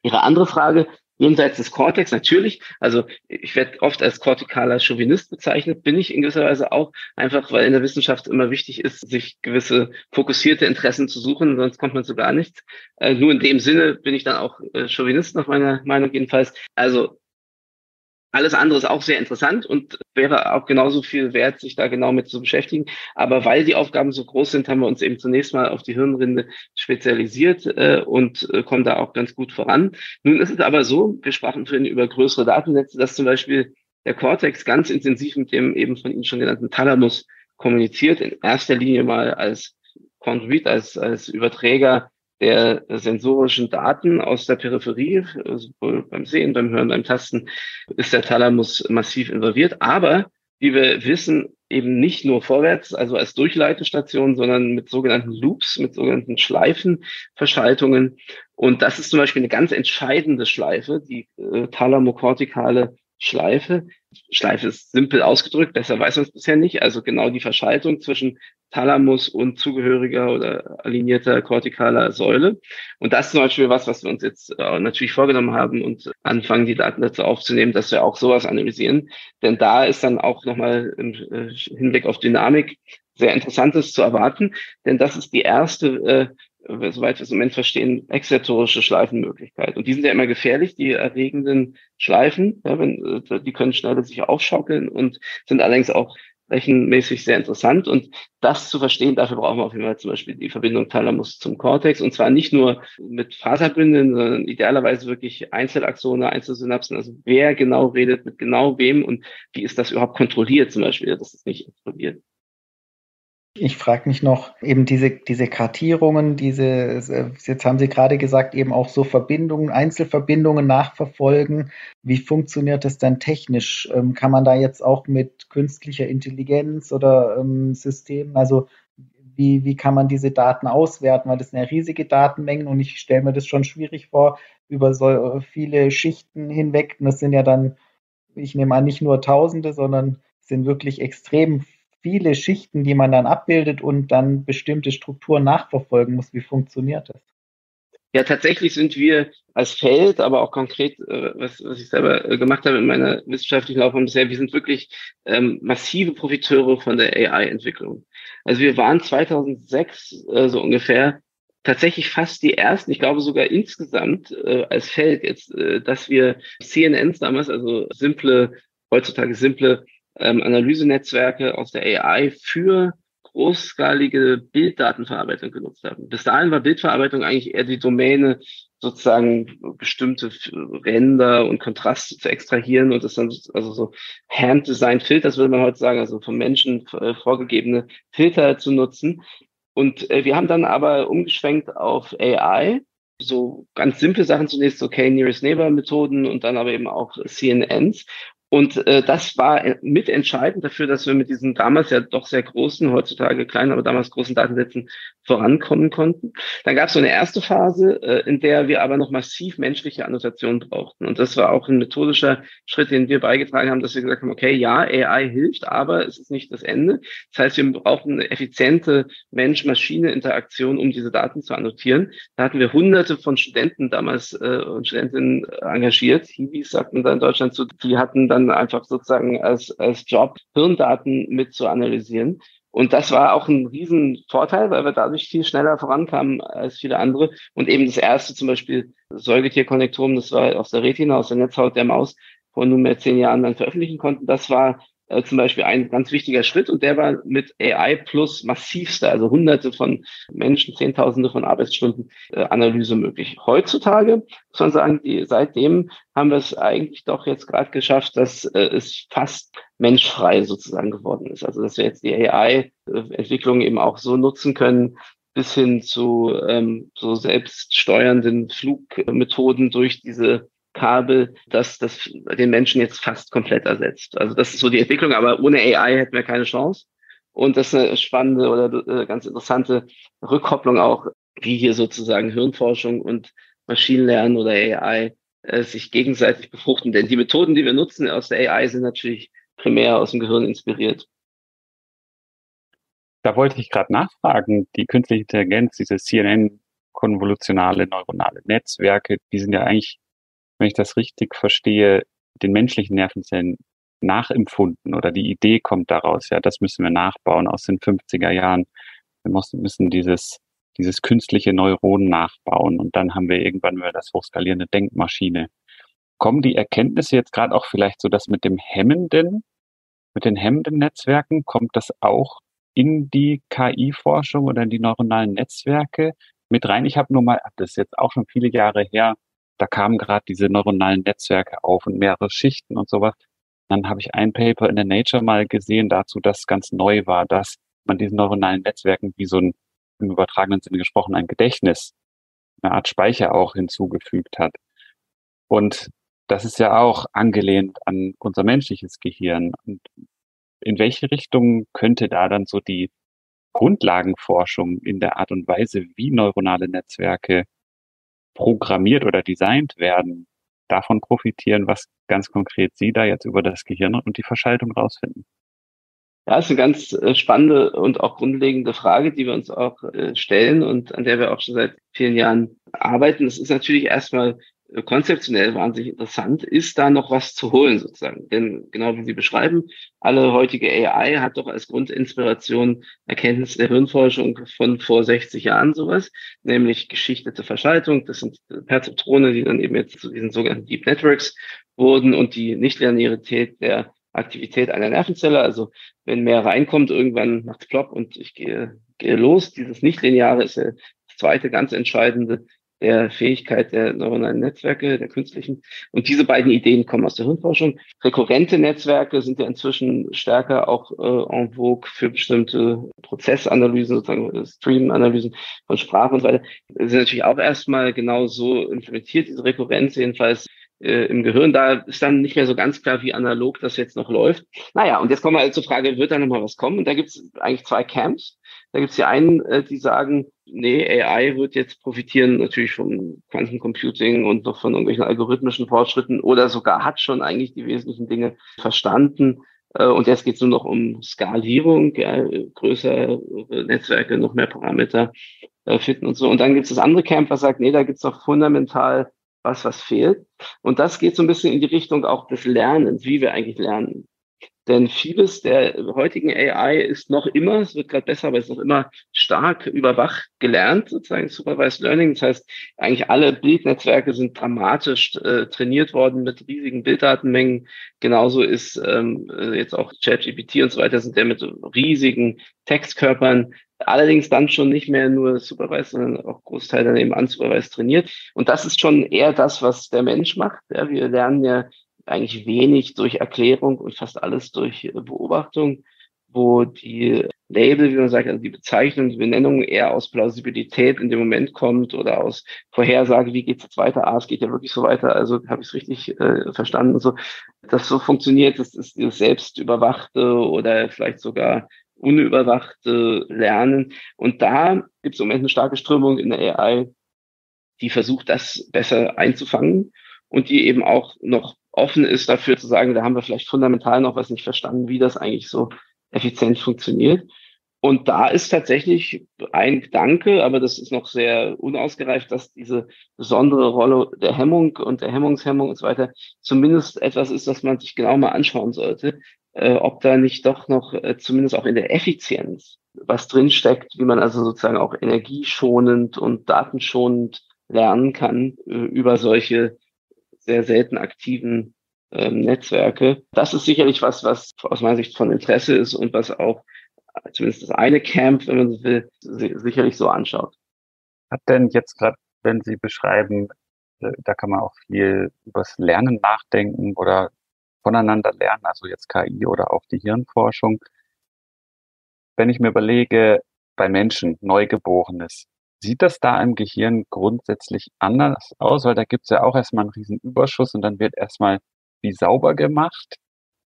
Speaker 3: Ihre andere Frage, jenseits des Cortex, natürlich, also ich werde oft als kortikaler Chauvinist bezeichnet, bin ich in gewisser Weise auch, einfach weil in der Wissenschaft immer wichtig ist, sich gewisse fokussierte Interessen zu suchen, sonst kommt man zu gar nichts. Äh, nur in dem Sinne bin ich dann auch äh, Chauvinist nach meiner Meinung jedenfalls. Also Alles andere ist auch sehr interessant und wäre auch genauso viel wert, sich da genau mit zu beschäftigen. Aber weil die Aufgaben so groß sind, haben wir uns eben zunächst mal auf die Hirnrinde spezialisiert äh, und äh, kommen da auch ganz gut voran. Nun ist es aber so, wir sprachen vorhin über größere Datensätze, dass zum Beispiel der Cortex ganz intensiv mit dem eben von Ihnen schon genannten Thalamus kommuniziert, in erster Linie mal als Conduit, als, als Überträger der sensorischen Daten aus der Peripherie, sowohl beim Sehen, beim Hören, beim Tasten, ist der Thalamus massiv involviert. Aber, wie wir wissen, eben nicht nur vorwärts, also als Durchleitestation, sondern mit sogenannten Loops, mit sogenannten Schleifenverschaltungen. Und das ist zum Beispiel eine ganz entscheidende Schleife, die äh, thalamokortikale Schleife. Schleife ist simpel ausgedrückt, besser weiß man es bisher nicht. Also genau die Verschaltung zwischen Thalamus und zugehöriger oder alignierter kortikaler Säule. Und das ist zum Beispiel was, was wir uns jetzt äh, natürlich vorgenommen haben und anfangen, die Daten dazu aufzunehmen, dass wir auch sowas analysieren. Denn da ist dann auch nochmal im äh, Hinblick auf Dynamik sehr Interessantes zu erwarten. Denn das ist die erste äh, soweit wir es im Moment verstehen, exzertorische Schleifenmöglichkeit. Und die sind ja immer gefährlich, die erregenden Schleifen. Ja, wenn, äh, die können schneller sich aufschaukeln und sind allerdings auch rechenmäßig sehr interessant. Und das zu verstehen, dafür brauchen wir auf jeden Fall zum Beispiel die Verbindung Thalamus zum Cortex. Und zwar nicht nur mit Faserbünden, sondern idealerweise wirklich Einzelaxone, Einzelsynapsen. Also wer genau redet mit genau wem und wie ist das überhaupt kontrolliert zum Beispiel, dass es nicht explodiert.
Speaker 4: Ich frage mich noch, eben diese, diese Kartierungen, diese, jetzt haben Sie gerade gesagt, eben auch so Verbindungen, Einzelverbindungen nachverfolgen. Wie funktioniert das dann technisch? Ähm, kann man da jetzt auch mit künstlicher Intelligenz oder ähm, Systemen, also wie, wie kann man diese Daten auswerten? Weil das sind ja riesige Datenmengen und ich stelle mir das schon schwierig vor, über so viele Schichten hinweg. Und das sind ja dann, ich nehme an, nicht nur Tausende, sondern sind wirklich extrem viele Schichten, die man dann abbildet und dann bestimmte Strukturen nachverfolgen muss. Wie funktioniert das?
Speaker 3: Ja, tatsächlich sind wir als Feld, aber auch konkret, äh, was, was ich selber äh, gemacht habe in meiner wissenschaftlichen Laufbahn bisher, wir sind wirklich ähm, massive Profiteure von der AI-Entwicklung. Also wir waren 2006 äh, so ungefähr tatsächlich fast die ersten, ich glaube sogar insgesamt äh, als Feld jetzt, äh, dass wir CNNs damals, also simple, heutzutage simple ähm, Analysenetzwerke aus der AI für großskalige Bilddatenverarbeitung genutzt haben. Bis dahin war Bildverarbeitung eigentlich eher die Domäne, sozusagen bestimmte Ränder und Kontraste zu extrahieren und das dann also so Hand-Design Filters würde man heute sagen, also vom Menschen äh, vorgegebene Filter zu nutzen. Und äh, wir haben dann aber umgeschwenkt auf AI, so ganz simple Sachen zunächst, so K-Nearest Neighbor Methoden und dann aber eben auch CNNs. Und äh, das war mitentscheidend dafür, dass wir mit diesen damals ja doch sehr großen, heutzutage kleinen, aber damals großen Datensätzen vorankommen konnten. Dann gab es so eine erste Phase, äh, in der wir aber noch massiv menschliche Annotationen brauchten. Und das war auch ein methodischer Schritt, den wir beigetragen haben, dass wir gesagt haben, okay, ja, AI hilft, aber es ist nicht das Ende. Das heißt, wir brauchen eine effiziente Mensch-Maschine-Interaktion, um diese Daten zu annotieren. Da hatten wir hunderte von Studenten damals äh, und Studentinnen engagiert. Hiwis sagten da in Deutschland zu, die hatten dann dann einfach sozusagen als, als Job Hirndaten mit zu analysieren. Und das war auch ein Riesenvorteil, weil wir dadurch viel schneller vorankamen als viele andere. Und eben das erste zum Beispiel Säugetierkonnektoren, das war aus der Retina, aus der Netzhaut der Maus, vor nunmehr zehn Jahren dann veröffentlichen konnten. Das war äh, zum Beispiel ein ganz wichtiger Schritt und der war mit AI plus massivster, also hunderte von Menschen, zehntausende von Arbeitsstunden äh, Analyse möglich. Heutzutage muss man sagen, die, seitdem haben wir es eigentlich doch jetzt gerade geschafft, dass äh, es fast menschfrei sozusagen geworden ist. Also dass wir jetzt die AI-Entwicklung eben auch so nutzen können, bis hin zu ähm, so selbststeuernden Flugmethoden durch diese Kabel, das, das den Menschen jetzt fast komplett ersetzt. Also das ist so die Entwicklung, aber ohne AI hätten wir keine Chance. Und das ist eine spannende oder äh, ganz interessante Rückkopplung auch, wie hier sozusagen Hirnforschung und Maschinenlernen oder AI äh, sich gegenseitig befruchten. Denn die Methoden, die wir nutzen aus der AI, sind natürlich primär aus dem Gehirn inspiriert.
Speaker 1: Da wollte ich gerade nachfragen, die künstliche Intelligenz, diese CNN-konvolutionale neuronale Netzwerke, die sind ja eigentlich wenn ich das richtig verstehe, den menschlichen Nervenzellen nachempfunden oder die Idee kommt daraus, ja, das müssen wir nachbauen aus den 50er Jahren. Wir müssen dieses, dieses künstliche Neuron nachbauen und dann haben wir irgendwann mal das hochskalierende Denkmaschine. kommen die Erkenntnisse jetzt gerade auch vielleicht so, dass mit dem hemmenden, mit den hemmenden Netzwerken kommt das auch in die KI-Forschung oder in die neuronalen Netzwerke mit rein. Ich habe nur mal, das ist jetzt auch schon viele Jahre her, da kamen gerade diese neuronalen Netzwerke auf und mehrere Schichten und sowas. Dann habe ich ein Paper in der Nature mal gesehen dazu, das ganz neu war, dass man diesen neuronalen Netzwerken wie so ein, im übertragenen Sinne gesprochen, ein Gedächtnis, eine Art Speicher auch hinzugefügt hat. Und das ist ja auch angelehnt an unser menschliches Gehirn. Und in welche Richtung könnte da dann so die Grundlagenforschung in der Art und Weise, wie neuronale Netzwerke programmiert oder designt werden, davon profitieren, was ganz konkret Sie da jetzt über das Gehirn und die Verschaltung rausfinden?
Speaker 3: Ja, ist eine ganz äh, spannende und auch grundlegende Frage, die wir uns auch äh, stellen und an der wir auch schon seit vielen Jahren arbeiten. Es ist natürlich erstmal konzeptionell wahnsinnig interessant, ist da noch was zu holen sozusagen. Denn genau wie Sie beschreiben, alle heutige AI hat doch als Grundinspiration Erkenntnisse der Hirnforschung von vor 60 Jahren sowas, nämlich geschichtete Verschaltung. Das sind Perzeptrone, die dann eben jetzt zu diesen sogenannten Deep Networks wurden und die Nichtlinearität der Aktivität einer Nervenzelle. Also wenn mehr reinkommt, irgendwann macht Plop und ich gehe, gehe los. Dieses Nichtlineare ist ja das zweite ganz entscheidende der Fähigkeit der neuronalen Netzwerke, der künstlichen. Und diese beiden Ideen kommen aus der Hirnforschung. Rekurrente Netzwerke sind ja inzwischen stärker auch äh, en vogue für bestimmte Prozessanalysen, sozusagen äh, Stream-Analysen von Sprache und so weiter. Das sind natürlich auch erstmal genau so implementiert, diese Rekurrenz jedenfalls äh, im Gehirn. Da ist dann nicht mehr so ganz klar, wie analog das jetzt noch läuft. Naja, und jetzt kommen wir also zur Frage, wird da nochmal was kommen? Und da gibt es eigentlich zwei Camps. Da gibt es die einen, äh, die sagen, nee, AI wird jetzt profitieren natürlich vom Quantencomputing und noch von irgendwelchen algorithmischen Fortschritten oder sogar hat schon eigentlich die wesentlichen Dinge verstanden. Äh, und jetzt geht es nur noch um Skalierung, ja, größere Netzwerke, noch mehr Parameter äh, fitten und so. Und dann gibt es das andere Camp, was sagt, nee, da gibt es doch fundamental was, was fehlt. Und das geht so ein bisschen in die Richtung auch des Lernens, wie wir eigentlich lernen. Denn vieles der heutigen AI ist noch immer, es wird gerade besser, aber es ist noch immer stark überwacht gelernt, sozusagen Supervised Learning. Das heißt, eigentlich alle Bildnetzwerke sind dramatisch äh, trainiert worden mit riesigen Bilddatenmengen. Genauso ist ähm, äh, jetzt auch ChatGPT und so weiter, sind ja mit riesigen Textkörpern allerdings dann schon nicht mehr nur supervised, sondern auch Großteil daneben unsupervised trainiert. Und das ist schon eher das, was der Mensch macht. Ja, wir lernen ja eigentlich wenig durch Erklärung und fast alles durch Beobachtung, wo die Label, wie man sagt, also die Bezeichnung, die Benennung eher aus Plausibilität in dem Moment kommt oder aus Vorhersage, wie geht's jetzt weiter? Ah, es geht ja wirklich so weiter, also habe ich es richtig äh, verstanden. So, das so funktioniert, das ist das selbstüberwachte oder vielleicht sogar unüberwachte Lernen. Und da gibt es im Moment eine starke Strömung in der AI, die versucht, das besser einzufangen und die eben auch noch offen ist dafür zu sagen, da haben wir vielleicht fundamental noch was nicht verstanden, wie das eigentlich so effizient funktioniert. Und da ist tatsächlich ein Gedanke, aber das ist noch sehr unausgereift, dass diese besondere Rolle der Hemmung und der Hemmungshemmung und so weiter zumindest etwas ist, was man sich genau mal anschauen sollte, äh, ob da nicht doch noch äh, zumindest auch in der Effizienz was drinsteckt, wie man also sozusagen auch energieschonend und datenschonend lernen kann äh, über solche sehr selten aktiven ähm, Netzwerke. Das ist sicherlich was, was aus meiner Sicht von Interesse ist und was auch äh, zumindest das eine Camp, wenn man so will, sicherlich so anschaut.
Speaker 1: Hat denn jetzt gerade, wenn Sie beschreiben, äh, da kann man auch viel übers Lernen nachdenken oder voneinander lernen, also jetzt KI oder auch die Hirnforschung. Wenn ich mir überlege, bei Menschen, Neugeborenes, Sieht das da im Gehirn grundsätzlich anders aus? Weil da gibt es ja auch erstmal einen riesen Überschuss und dann wird erstmal wie sauber gemacht.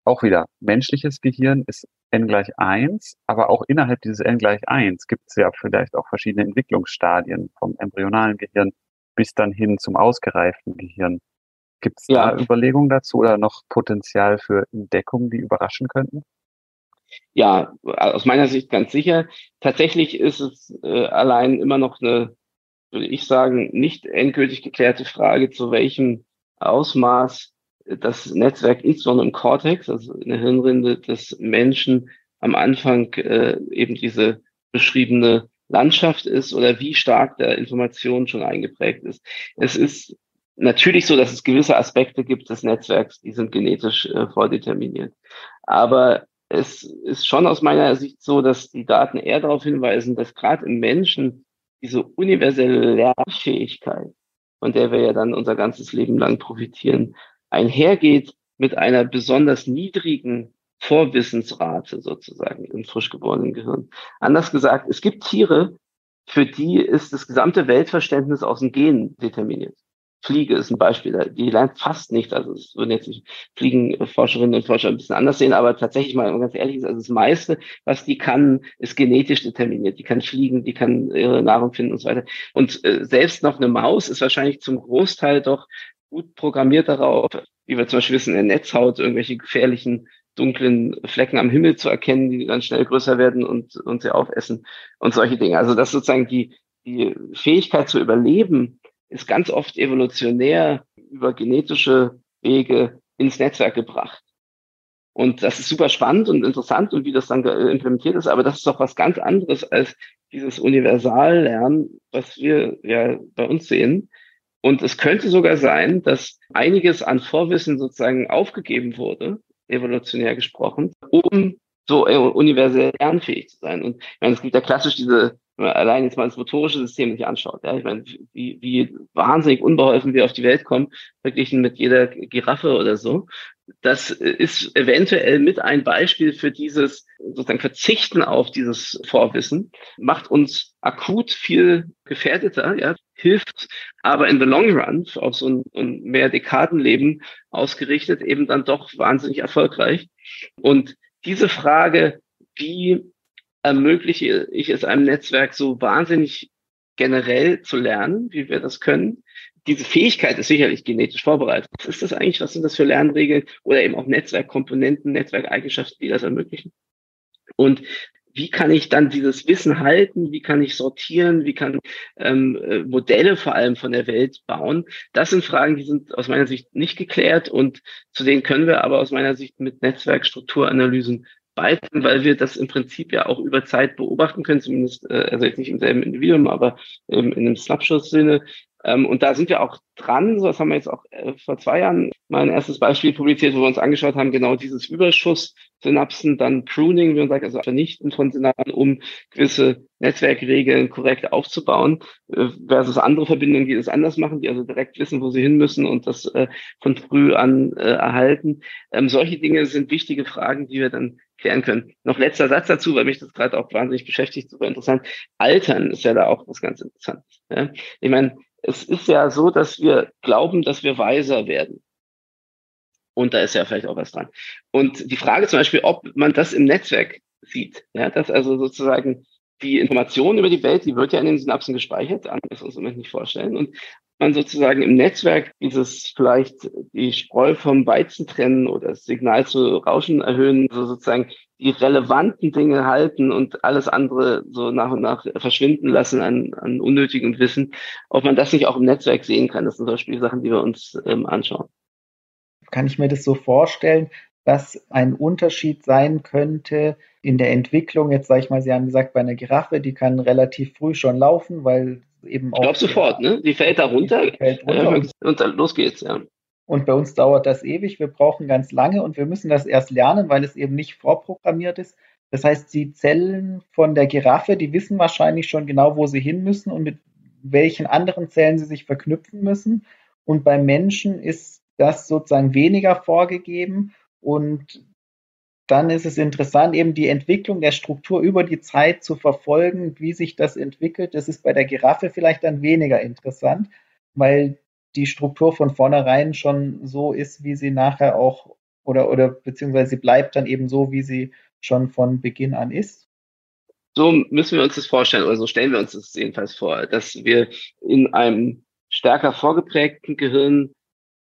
Speaker 1: Auch wieder, menschliches Gehirn ist n gleich eins, aber auch innerhalb dieses n gleich eins gibt es ja vielleicht auch verschiedene Entwicklungsstadien vom embryonalen Gehirn bis dann hin zum ausgereiften Gehirn. Gibt es ja. da Überlegungen dazu oder noch Potenzial für Entdeckungen, die überraschen könnten?
Speaker 3: Ja, aus meiner Sicht ganz sicher. Tatsächlich ist es äh, allein immer noch eine, würde ich sagen, nicht endgültig geklärte Frage, zu welchem Ausmaß das Netzwerk, insbesondere im Cortex, also in der Hirnrinde des Menschen, am Anfang äh, eben diese beschriebene Landschaft ist oder wie stark der Information schon eingeprägt ist. Es ist natürlich so, dass es gewisse Aspekte gibt des Netzwerks, die sind genetisch äh, vordeterminiert. Aber es ist schon aus meiner Sicht so, dass die Daten eher darauf hinweisen, dass gerade im Menschen diese universelle Lernfähigkeit, von der wir ja dann unser ganzes Leben lang profitieren, einhergeht mit einer besonders niedrigen Vorwissensrate sozusagen im frisch geborenen Gehirn. Anders gesagt, es gibt Tiere, für die ist das gesamte Weltverständnis aus dem Gen determiniert. Fliege ist ein Beispiel, die lernt fast nichts. Also es würden jetzt Fliegenforscherinnen und Forscher ein bisschen anders sehen, aber tatsächlich mal ganz ehrlich, also das meiste, was die kann, ist genetisch determiniert. Die kann fliegen, die kann ihre Nahrung finden und so weiter. Und äh, selbst noch eine Maus ist wahrscheinlich zum Großteil doch gut programmiert darauf, wie wir zum Beispiel wissen, in der Netzhaut irgendwelche gefährlichen dunklen Flecken am Himmel zu erkennen, die dann schnell größer werden und, und sie aufessen und solche Dinge. Also das sozusagen die, die Fähigkeit zu überleben ist ganz oft evolutionär über genetische Wege ins Netzwerk gebracht. Und das ist super spannend und interessant und wie das dann implementiert ist, aber das ist doch was ganz anderes als dieses Universallernen, was wir ja bei uns sehen. Und es könnte sogar sein, dass einiges an Vorwissen sozusagen aufgegeben wurde, evolutionär gesprochen, um so universell lernfähig zu sein. Und meine, es gibt ja klassisch diese wenn man allein jetzt mal das motorische System sich anschaut, ja, ich meine, wie, wie wahnsinnig unbeholfen wir auf die Welt kommen, verglichen mit jeder Giraffe oder so. Das ist eventuell mit ein Beispiel für dieses sozusagen Verzichten auf dieses Vorwissen, macht uns akut viel gefährdeter, ja, hilft aber in the long run auf so ein, ein mehr Dekadenleben ausgerichtet eben dann doch wahnsinnig erfolgreich. Und diese Frage, wie ermögliche ich es einem Netzwerk so wahnsinnig generell zu lernen, wie wir das können. Diese Fähigkeit ist sicherlich genetisch vorbereitet. Was ist das eigentlich? Was sind das für Lernregeln oder eben auch Netzwerkkomponenten, Netzwerkeigenschaften, die das ermöglichen? Und wie kann ich dann dieses Wissen halten? Wie kann ich sortieren? Wie kann ähm, äh, Modelle vor allem von der Welt bauen? Das sind Fragen, die sind aus meiner Sicht nicht geklärt und zu denen können wir aber aus meiner Sicht mit Netzwerkstrukturanalysen beitragen, weil wir das im Prinzip ja auch über Zeit beobachten können, zumindest, äh, also jetzt nicht im selben Individuum, aber ähm, in einem Snapshot-Sinne. Ähm, und da sind wir auch dran. So, das haben wir jetzt auch äh, vor zwei Jahren mal ein erstes Beispiel publiziert, wo wir uns angeschaut haben, genau dieses Überschuss-Synapsen, dann Pruning, wie man sagt, also Vernichten von Synapsen, um gewisse Netzwerkregeln korrekt aufzubauen, äh, versus andere Verbindungen, die das anders machen, die also direkt wissen, wo sie hin müssen und das äh, von früh an äh, erhalten. Ähm, solche Dinge sind wichtige Fragen, die wir dann klären können. Noch letzter Satz dazu, weil mich das gerade auch wahnsinnig beschäftigt, super interessant. Altern ist ja da auch was ganz Interessantes. Ja? Ich meine, es ist ja so, dass wir glauben, dass wir weiser werden. Und da ist ja vielleicht auch was dran. Und die Frage zum Beispiel, ob man das im Netzwerk sieht, ja, dass also sozusagen die Information über die Welt, die wird ja in den Synapsen gespeichert, anders uns Moment nicht vorstellen. Und man sozusagen im Netzwerk dieses vielleicht die Spreu vom Weizen trennen oder das Signal zu Rauschen erhöhen, so sozusagen die relevanten Dinge halten und alles andere so nach und nach verschwinden lassen an, an unnötigem Wissen, ob man das nicht auch im Netzwerk sehen kann. Das sind zum Beispiel Sachen, die wir uns ähm, anschauen.
Speaker 4: Kann ich mir das so vorstellen, dass ein Unterschied sein könnte in der Entwicklung? Jetzt sage ich mal, Sie haben gesagt, bei einer Giraffe, die kann relativ früh schon laufen, weil eben auch.
Speaker 3: Ich glaube sofort, ne? Die fällt da runter, fällt runter und, und dann los geht's, ja.
Speaker 4: Und bei uns dauert das ewig. Wir brauchen ganz lange und wir müssen das erst lernen, weil es eben nicht vorprogrammiert ist. Das heißt, die Zellen von der Giraffe, die wissen wahrscheinlich schon genau, wo sie hin müssen und mit welchen anderen Zellen sie sich verknüpfen müssen. Und beim Menschen ist das sozusagen weniger vorgegeben. Und dann ist es interessant, eben die Entwicklung der Struktur über die Zeit zu verfolgen, wie sich das entwickelt. Das ist bei der Giraffe vielleicht dann weniger interessant, weil die Struktur von vornherein schon so ist, wie sie nachher auch oder, oder beziehungsweise sie bleibt dann eben so, wie sie schon von Beginn an ist?
Speaker 3: So müssen wir uns das vorstellen, oder so stellen wir uns das jedenfalls vor, dass wir in einem stärker vorgeprägten Gehirn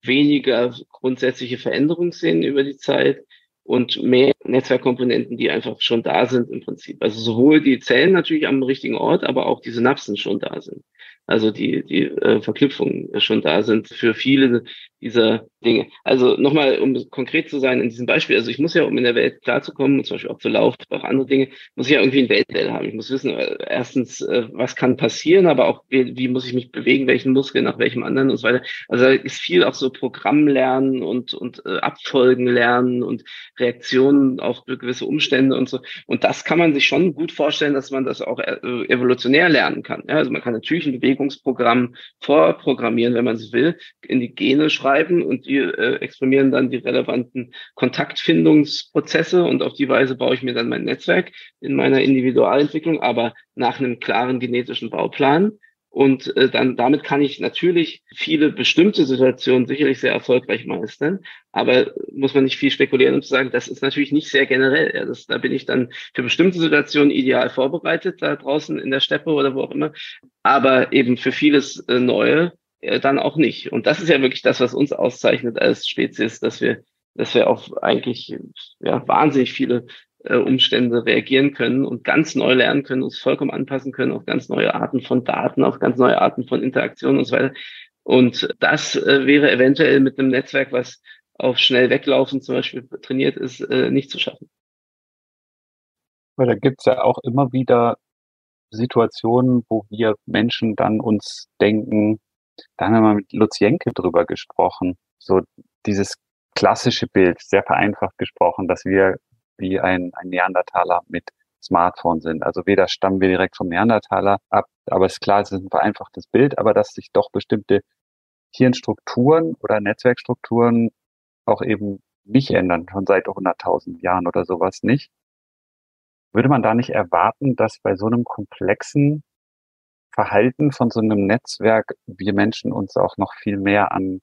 Speaker 3: weniger grundsätzliche Veränderungen sehen über die Zeit und mehr Netzwerkkomponenten, die einfach schon da sind im Prinzip. Also sowohl die Zellen natürlich am richtigen Ort, aber auch die Synapsen schon da sind. Also die, die äh, Verknüpfungen schon da sind für viele dieser Dinge. Also nochmal, um konkret zu sein in diesem Beispiel, also ich muss ja, um in der Welt klarzukommen, zum Beispiel auch zu laufen, auch andere Dinge, muss ich ja irgendwie ein Weltmodell haben. Ich muss wissen, äh, erstens, äh, was kann passieren, aber auch, wie, wie muss ich mich bewegen, welchen Muskel nach welchem anderen und so weiter. Also da ist viel auch so Programmlernen und, und äh, Abfolgen lernen und Reaktionen auf gewisse Umstände und so. Und das kann man sich schon gut vorstellen, dass man das auch äh, evolutionär lernen kann. Ja, also man kann natürlich ein Bewegungsprogramm vorprogrammieren, wenn man es will, in die Gene schreiben und die äh, exprimieren dann die relevanten Kontaktfindungsprozesse und auf die Weise baue ich mir dann mein Netzwerk in meiner Individualentwicklung, aber nach einem klaren genetischen Bauplan. Und äh, dann damit kann ich natürlich viele bestimmte Situationen sicherlich sehr erfolgreich meistern, aber muss man nicht viel spekulieren, um zu sagen, das ist natürlich nicht sehr generell. Ja, das, da bin ich dann für bestimmte Situationen ideal vorbereitet, da draußen in der Steppe oder wo auch immer, aber eben für vieles äh, Neue äh, dann auch nicht. Und das ist ja wirklich das, was uns auszeichnet als Spezies, dass wir, dass wir auf eigentlich ja, wahnsinnig viele äh, Umstände reagieren können und ganz neu lernen können, uns vollkommen anpassen können auf ganz neue Arten von Daten, auf ganz neue Arten von Interaktionen und so weiter. Und das äh, wäre eventuell mit einem Netzwerk, was auf schnell weglaufen zum Beispiel trainiert ist, äh, nicht zu schaffen.
Speaker 1: Weil da gibt's ja auch immer wieder Situationen, wo wir Menschen dann uns denken, da haben wir mal mit Luzienke drüber gesprochen, so dieses klassische Bild, sehr vereinfacht gesprochen, dass wir wie ein, ein Neandertaler mit Smartphone sind. Also weder stammen wir direkt vom Neandertaler ab, aber es ist klar, es ist ein vereinfachtes Bild, aber dass sich doch bestimmte Hirnstrukturen oder Netzwerkstrukturen auch eben nicht ändern, schon seit 100.000 Jahren oder sowas nicht. Würde man da nicht erwarten, dass bei so einem komplexen Verhalten von so einem Netzwerk wir Menschen uns auch noch viel mehr an,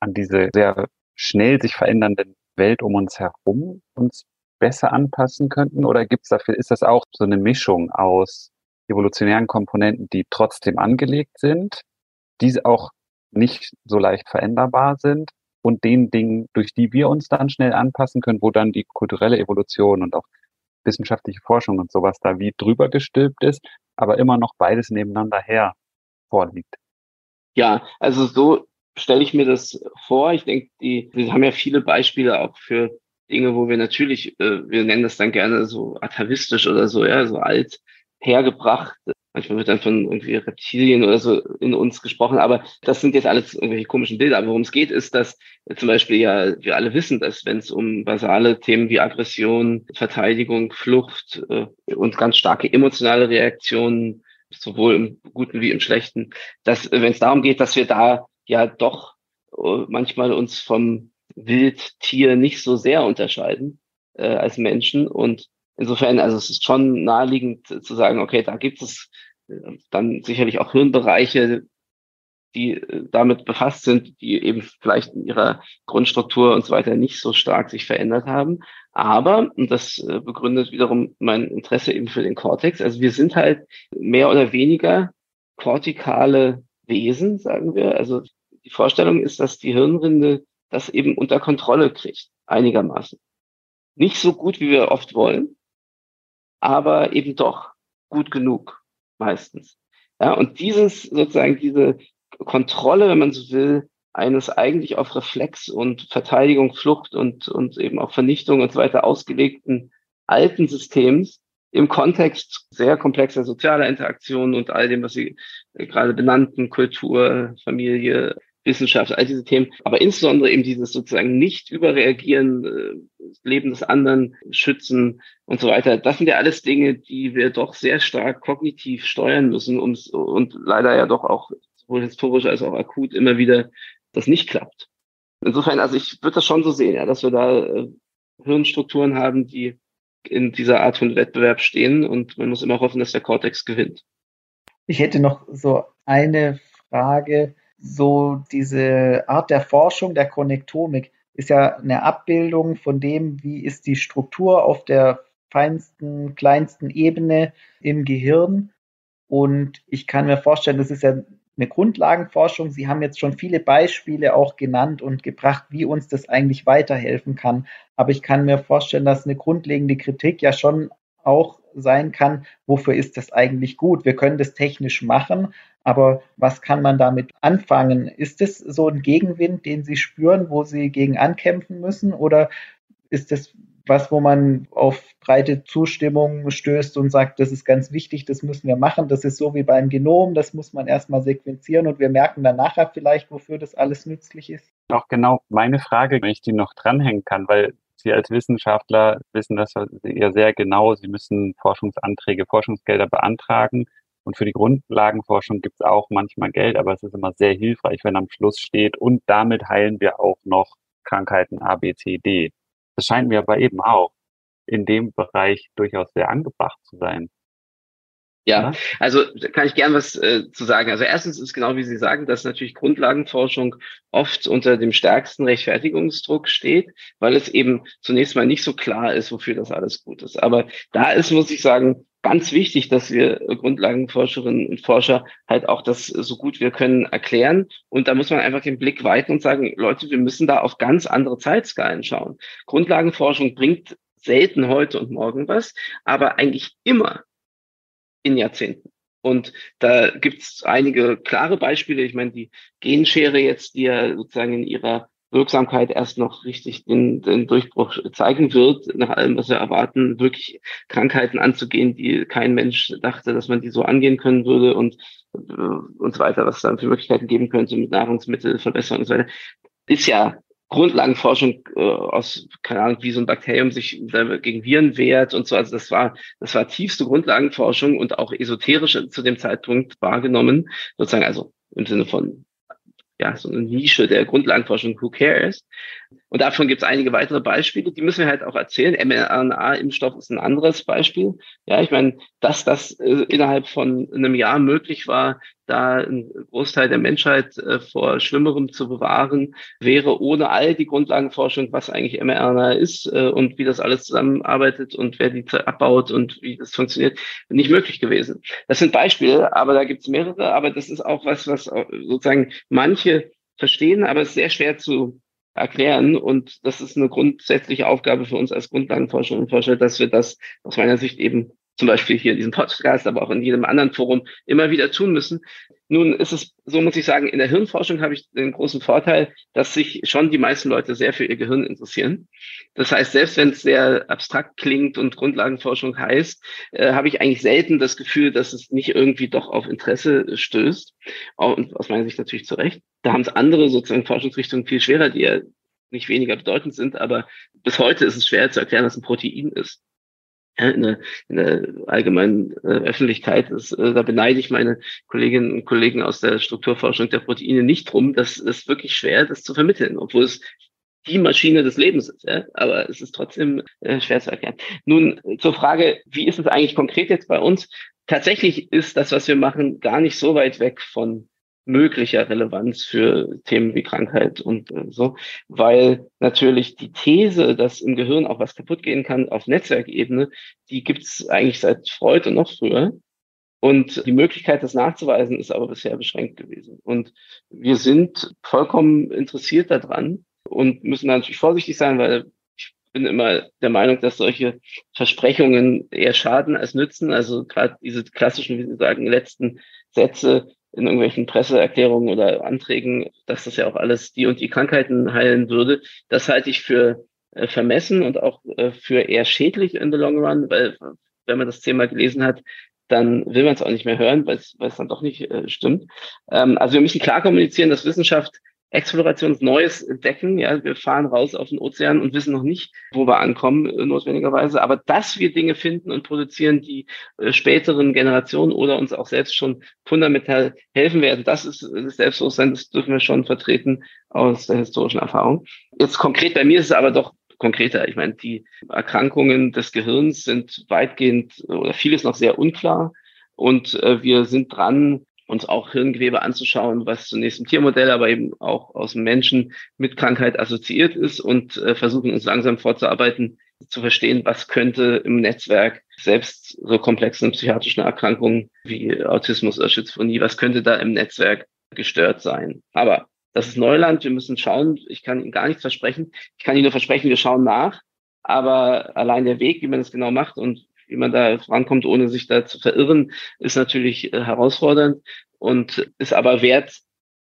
Speaker 1: an diese sehr schnell sich verändernden Welt um uns herum uns besser anpassen könnten? Oder gibt's dafür, ist das auch so eine Mischung aus evolutionären Komponenten, die trotzdem angelegt sind, die auch nicht so leicht veränderbar sind und den Dingen, durch die wir uns dann schnell anpassen können, wo dann die kulturelle Evolution und auch wissenschaftliche Forschung und sowas da wie drüber gestülpt ist, aber immer noch beides nebeneinander her vorliegt.
Speaker 3: Ja, also so stelle ich mir das vor. Ich denke, die, wir haben ja viele Beispiele auch für Dinge, wo wir natürlich, äh, wir nennen das dann gerne so atavistisch oder so, ja, so alt hergebracht. Manchmal wird dann von irgendwie Reptilien oder so in uns gesprochen, aber das sind jetzt alles irgendwelche komischen Bilder. Aber worum es geht, ist, dass zum Beispiel ja wir alle wissen, dass wenn es um basale Themen wie Aggression, Verteidigung, Flucht äh, und ganz starke emotionale Reaktionen, sowohl im Guten wie im Schlechten, dass wenn es darum geht, dass wir da ja doch äh, manchmal uns vom Wildtier nicht so sehr unterscheiden äh, als Menschen. Und insofern, also es ist schon naheliegend zu sagen, okay, da gibt es äh, dann sicherlich auch Hirnbereiche, die äh, damit befasst sind, die eben vielleicht in ihrer Grundstruktur und so weiter nicht so stark sich verändert haben. Aber, und das äh, begründet wiederum mein Interesse eben für den Cortex, also wir sind halt mehr oder weniger kortikale Wesen, sagen wir. Also die Vorstellung ist, dass die Hirnrinde das eben unter Kontrolle kriegt, einigermaßen. Nicht so gut, wie wir oft wollen, aber eben doch gut genug, meistens. Ja, und dieses, sozusagen, diese Kontrolle, wenn man so will, eines eigentlich auf Reflex und Verteidigung, Flucht und, und eben auch Vernichtung und so weiter ausgelegten alten Systems im Kontext sehr komplexer sozialer Interaktionen und all dem, was Sie gerade benannten, Kultur, Familie, Wissenschaft, all diese Themen, aber insbesondere eben dieses sozusagen nicht überreagieren, äh, Leben des anderen schützen und so weiter. Das sind ja alles Dinge, die wir doch sehr stark kognitiv steuern müssen ums, und leider ja doch auch sowohl historisch als auch akut immer wieder das nicht klappt. Insofern, also ich würde das schon so sehen, ja, dass wir da äh, Hirnstrukturen haben, die in dieser Art von Wettbewerb stehen und man muss immer hoffen, dass der Cortex gewinnt.
Speaker 4: Ich hätte noch so eine Frage so diese Art der Forschung der Konnektomik ist ja eine Abbildung von dem, wie ist die Struktur auf der feinsten, kleinsten Ebene im Gehirn. Und ich kann mir vorstellen, das ist ja eine Grundlagenforschung. Sie haben jetzt schon viele Beispiele auch genannt und gebracht, wie uns das eigentlich weiterhelfen kann. Aber ich kann mir vorstellen, dass eine grundlegende Kritik ja schon auch sein kann, wofür ist das eigentlich gut? Wir können das technisch machen, aber was kann man damit anfangen? Ist es so ein Gegenwind, den Sie spüren, wo Sie gegen ankämpfen müssen? Oder ist es was, wo man auf breite Zustimmung stößt und sagt, das ist ganz wichtig, das müssen wir machen, das ist so wie beim Genom, das muss man erstmal sequenzieren und wir merken dann nachher vielleicht, wofür das alles nützlich ist?
Speaker 1: Auch genau meine Frage, wenn ich die noch dranhängen kann, weil Sie als Wissenschaftler wissen das ja sehr genau. Sie müssen Forschungsanträge, Forschungsgelder beantragen. Und für die Grundlagenforschung gibt es auch manchmal Geld, aber es ist immer sehr hilfreich, wenn am Schluss steht, und damit heilen wir auch noch Krankheiten A, B, C, D. Das scheint mir aber eben auch in dem Bereich durchaus sehr angebracht zu sein.
Speaker 3: Ja, also kann ich gern was äh, zu sagen. Also erstens ist genau wie Sie sagen, dass natürlich Grundlagenforschung oft unter dem stärksten Rechtfertigungsdruck steht, weil es eben zunächst mal nicht so klar ist, wofür das alles gut ist. Aber da ist, muss ich sagen, ganz wichtig, dass wir Grundlagenforscherinnen und Forscher halt auch das so gut wir können erklären. Und da muss man einfach den Blick weiten und sagen, Leute, wir müssen da auf ganz andere Zeitskalen schauen. Grundlagenforschung bringt selten heute und morgen was, aber eigentlich immer in Jahrzehnten. Und da gibt es einige klare Beispiele. Ich meine, die Genschere jetzt, die ja sozusagen in ihrer Wirksamkeit erst noch richtig den, den Durchbruch zeigen wird, nach allem, was wir erwarten, wirklich Krankheiten anzugehen, die kein Mensch dachte, dass man die so angehen können würde und, äh, und so weiter, was es dann für Möglichkeiten geben könnte mit Nahrungsmittelverbesserung und so weiter, ist ja Grundlagenforschung äh, aus, keine Ahnung, wie so ein Bakterium sich gegen Viren wehrt und so. Also das war, das war tiefste Grundlagenforschung und auch esoterisch zu dem Zeitpunkt wahrgenommen, sozusagen, also im Sinne von ja, so eine Nische der Grundlagenforschung, who cares? Und davon gibt es einige weitere Beispiele, die müssen wir halt auch erzählen. mRNA-Impfstoff ist ein anderes Beispiel. Ja, ich meine, dass das äh, innerhalb von einem Jahr möglich war, da einen Großteil der Menschheit äh, vor Schlimmerem zu bewahren, wäre ohne all die Grundlagenforschung, was eigentlich mRNA ist äh, und wie das alles zusammenarbeitet und wer die abbaut und wie das funktioniert, nicht möglich gewesen. Das sind Beispiele, aber da gibt es mehrere, aber das ist auch was, was sozusagen manche verstehen, aber es ist sehr schwer zu erklären. Und das ist eine grundsätzliche Aufgabe für uns als Grundlagenforscher und Forscher, dass wir das aus meiner Sicht eben zum Beispiel hier in diesem Podcast, aber auch in jedem anderen Forum immer wieder tun müssen. Nun ist es, so muss ich sagen, in der Hirnforschung habe ich den großen Vorteil, dass sich schon die meisten Leute sehr für ihr Gehirn interessieren. Das heißt, selbst wenn es sehr abstrakt klingt und Grundlagenforschung heißt, äh, habe ich eigentlich selten das Gefühl, dass es nicht irgendwie doch auf Interesse stößt. Und aus meiner Sicht natürlich zu Recht. Da haben es andere sozusagen Forschungsrichtungen viel schwerer, die ja nicht weniger bedeutend sind, aber bis heute ist es schwer zu erklären, was ein Protein ist in der, in der allgemeinen äh, Öffentlichkeit. ist, äh, da beneide ich meine Kolleginnen und Kollegen aus der Strukturforschung der Proteine nicht drum. Das ist wirklich schwer, das zu vermitteln, obwohl es die Maschine des Lebens ist. Ja? Aber es ist trotzdem äh, schwer zu erklären. Nun zur Frage, wie ist es eigentlich konkret jetzt bei uns? Tatsächlich ist das, was wir machen, gar nicht so weit weg von möglicher Relevanz für Themen wie Krankheit und äh, so, weil natürlich die These, dass im Gehirn auch was kaputt gehen kann auf Netzwerkebene, die gibt's eigentlich seit Freud und noch früher. Und die Möglichkeit, das nachzuweisen, ist aber bisher beschränkt gewesen. Und wir sind vollkommen interessiert daran und müssen natürlich vorsichtig sein, weil ich bin immer der Meinung, dass solche Versprechungen eher schaden als nützen. Also gerade diese klassischen, wie Sie sagen, letzten Sätze, in irgendwelchen Presseerklärungen oder Anträgen, dass das ja auch alles die und die Krankheiten heilen würde. Das halte ich für äh, vermessen und auch äh, für eher schädlich in the long run, weil wenn man das Thema gelesen hat, dann will man es auch nicht mehr hören, weil es dann doch nicht äh, stimmt. Ähm, also wir müssen klar kommunizieren, dass Wissenschaft Exploration ist Neues entdecken. Ja, wir fahren raus auf den Ozean und wissen noch nicht, wo wir ankommen, äh, notwendigerweise. Aber dass wir Dinge finden und produzieren, die äh, späteren Generationen oder uns auch selbst schon fundamental helfen werden, das ist das Selbstbewusstsein, das dürfen wir schon vertreten aus der historischen Erfahrung. Jetzt konkret bei mir ist es aber doch konkreter. Ich meine, die Erkrankungen des Gehirns sind weitgehend oder vieles noch sehr unklar. Und äh, wir sind dran, uns auch Hirngewebe anzuschauen, was zunächst im Tiermodell, aber eben auch aus dem Menschen mit Krankheit assoziiert ist und äh, versuchen uns langsam vorzuarbeiten, zu verstehen, was könnte im Netzwerk selbst so komplexen psychiatrischen Erkrankungen wie Autismus oder Schizophrenie, was könnte da im Netzwerk gestört sein. Aber das ist Neuland. Wir müssen schauen. Ich kann Ihnen gar nichts versprechen. Ich kann Ihnen nur versprechen, wir schauen nach. Aber allein der Weg, wie man das genau macht und wie man da vorankommt, ohne sich da zu verirren, ist natürlich äh, herausfordernd und ist aber wert,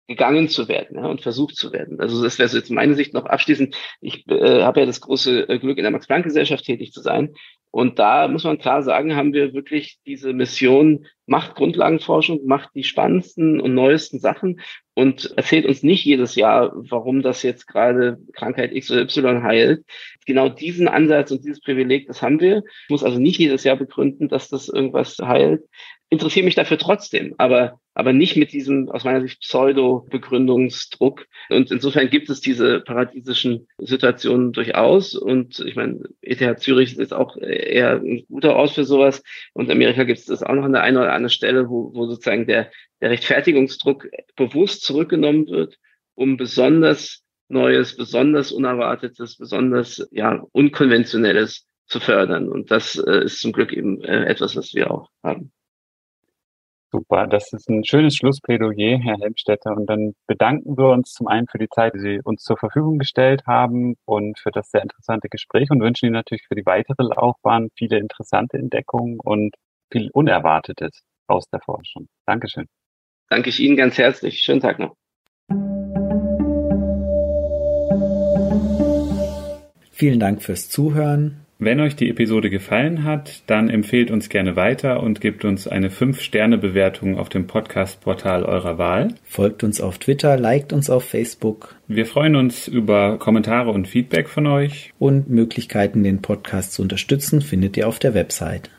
Speaker 3: gegangen zu werden ja, und versucht zu werden. Also das wäre so jetzt meine Sicht noch abschließend. Ich äh, habe ja das große äh, Glück, in der Max-Planck-Gesellschaft tätig zu sein. Und da muss man klar sagen, haben wir wirklich diese Mission, macht Grundlagenforschung, macht die spannendsten und neuesten Sachen und erzählt uns nicht jedes Jahr, warum das jetzt gerade Krankheit X oder Y heilt. Genau diesen Ansatz und dieses Privileg, das haben wir. Ich muss also nicht jedes Jahr begründen, dass das irgendwas heilt interessiere mich dafür trotzdem, aber, aber nicht mit diesem, aus meiner Sicht, Pseudo-Begründungsdruck. Und insofern gibt es diese paradiesischen Situationen durchaus. Und ich meine, ETH Zürich ist auch eher ein guter Ort für sowas. Und in Amerika gibt es das auch noch an der einen oder anderen Stelle, wo, wo sozusagen der, der Rechtfertigungsdruck bewusst zurückgenommen wird, um besonders Neues, besonders Unerwartetes, besonders ja, Unkonventionelles zu fördern. Und das äh, ist zum Glück eben äh, etwas, was wir auch haben.
Speaker 1: Super, das ist ein schönes Schlussplädoyer, Herr Helmstetter. Und dann bedanken wir uns zum einen für die Zeit, die Sie uns zur Verfügung gestellt haben und für das sehr interessante Gespräch und wünschen Ihnen natürlich für die weitere Laufbahn viele interessante Entdeckungen und viel Unerwartetes aus der Forschung. Dankeschön.
Speaker 3: Danke ich Ihnen ganz herzlich. Schönen Tag noch.
Speaker 2: Vielen Dank fürs Zuhören.
Speaker 1: Wenn euch die Episode gefallen hat, dann empfehlt uns gerne weiter und gebt uns eine 5-Sterne-Bewertung auf dem Podcast-Portal eurer Wahl.
Speaker 2: Folgt uns auf Twitter, liked uns auf Facebook.
Speaker 1: Wir freuen uns über Kommentare und Feedback von euch.
Speaker 2: Und Möglichkeiten, den Podcast zu unterstützen, findet ihr auf der Website.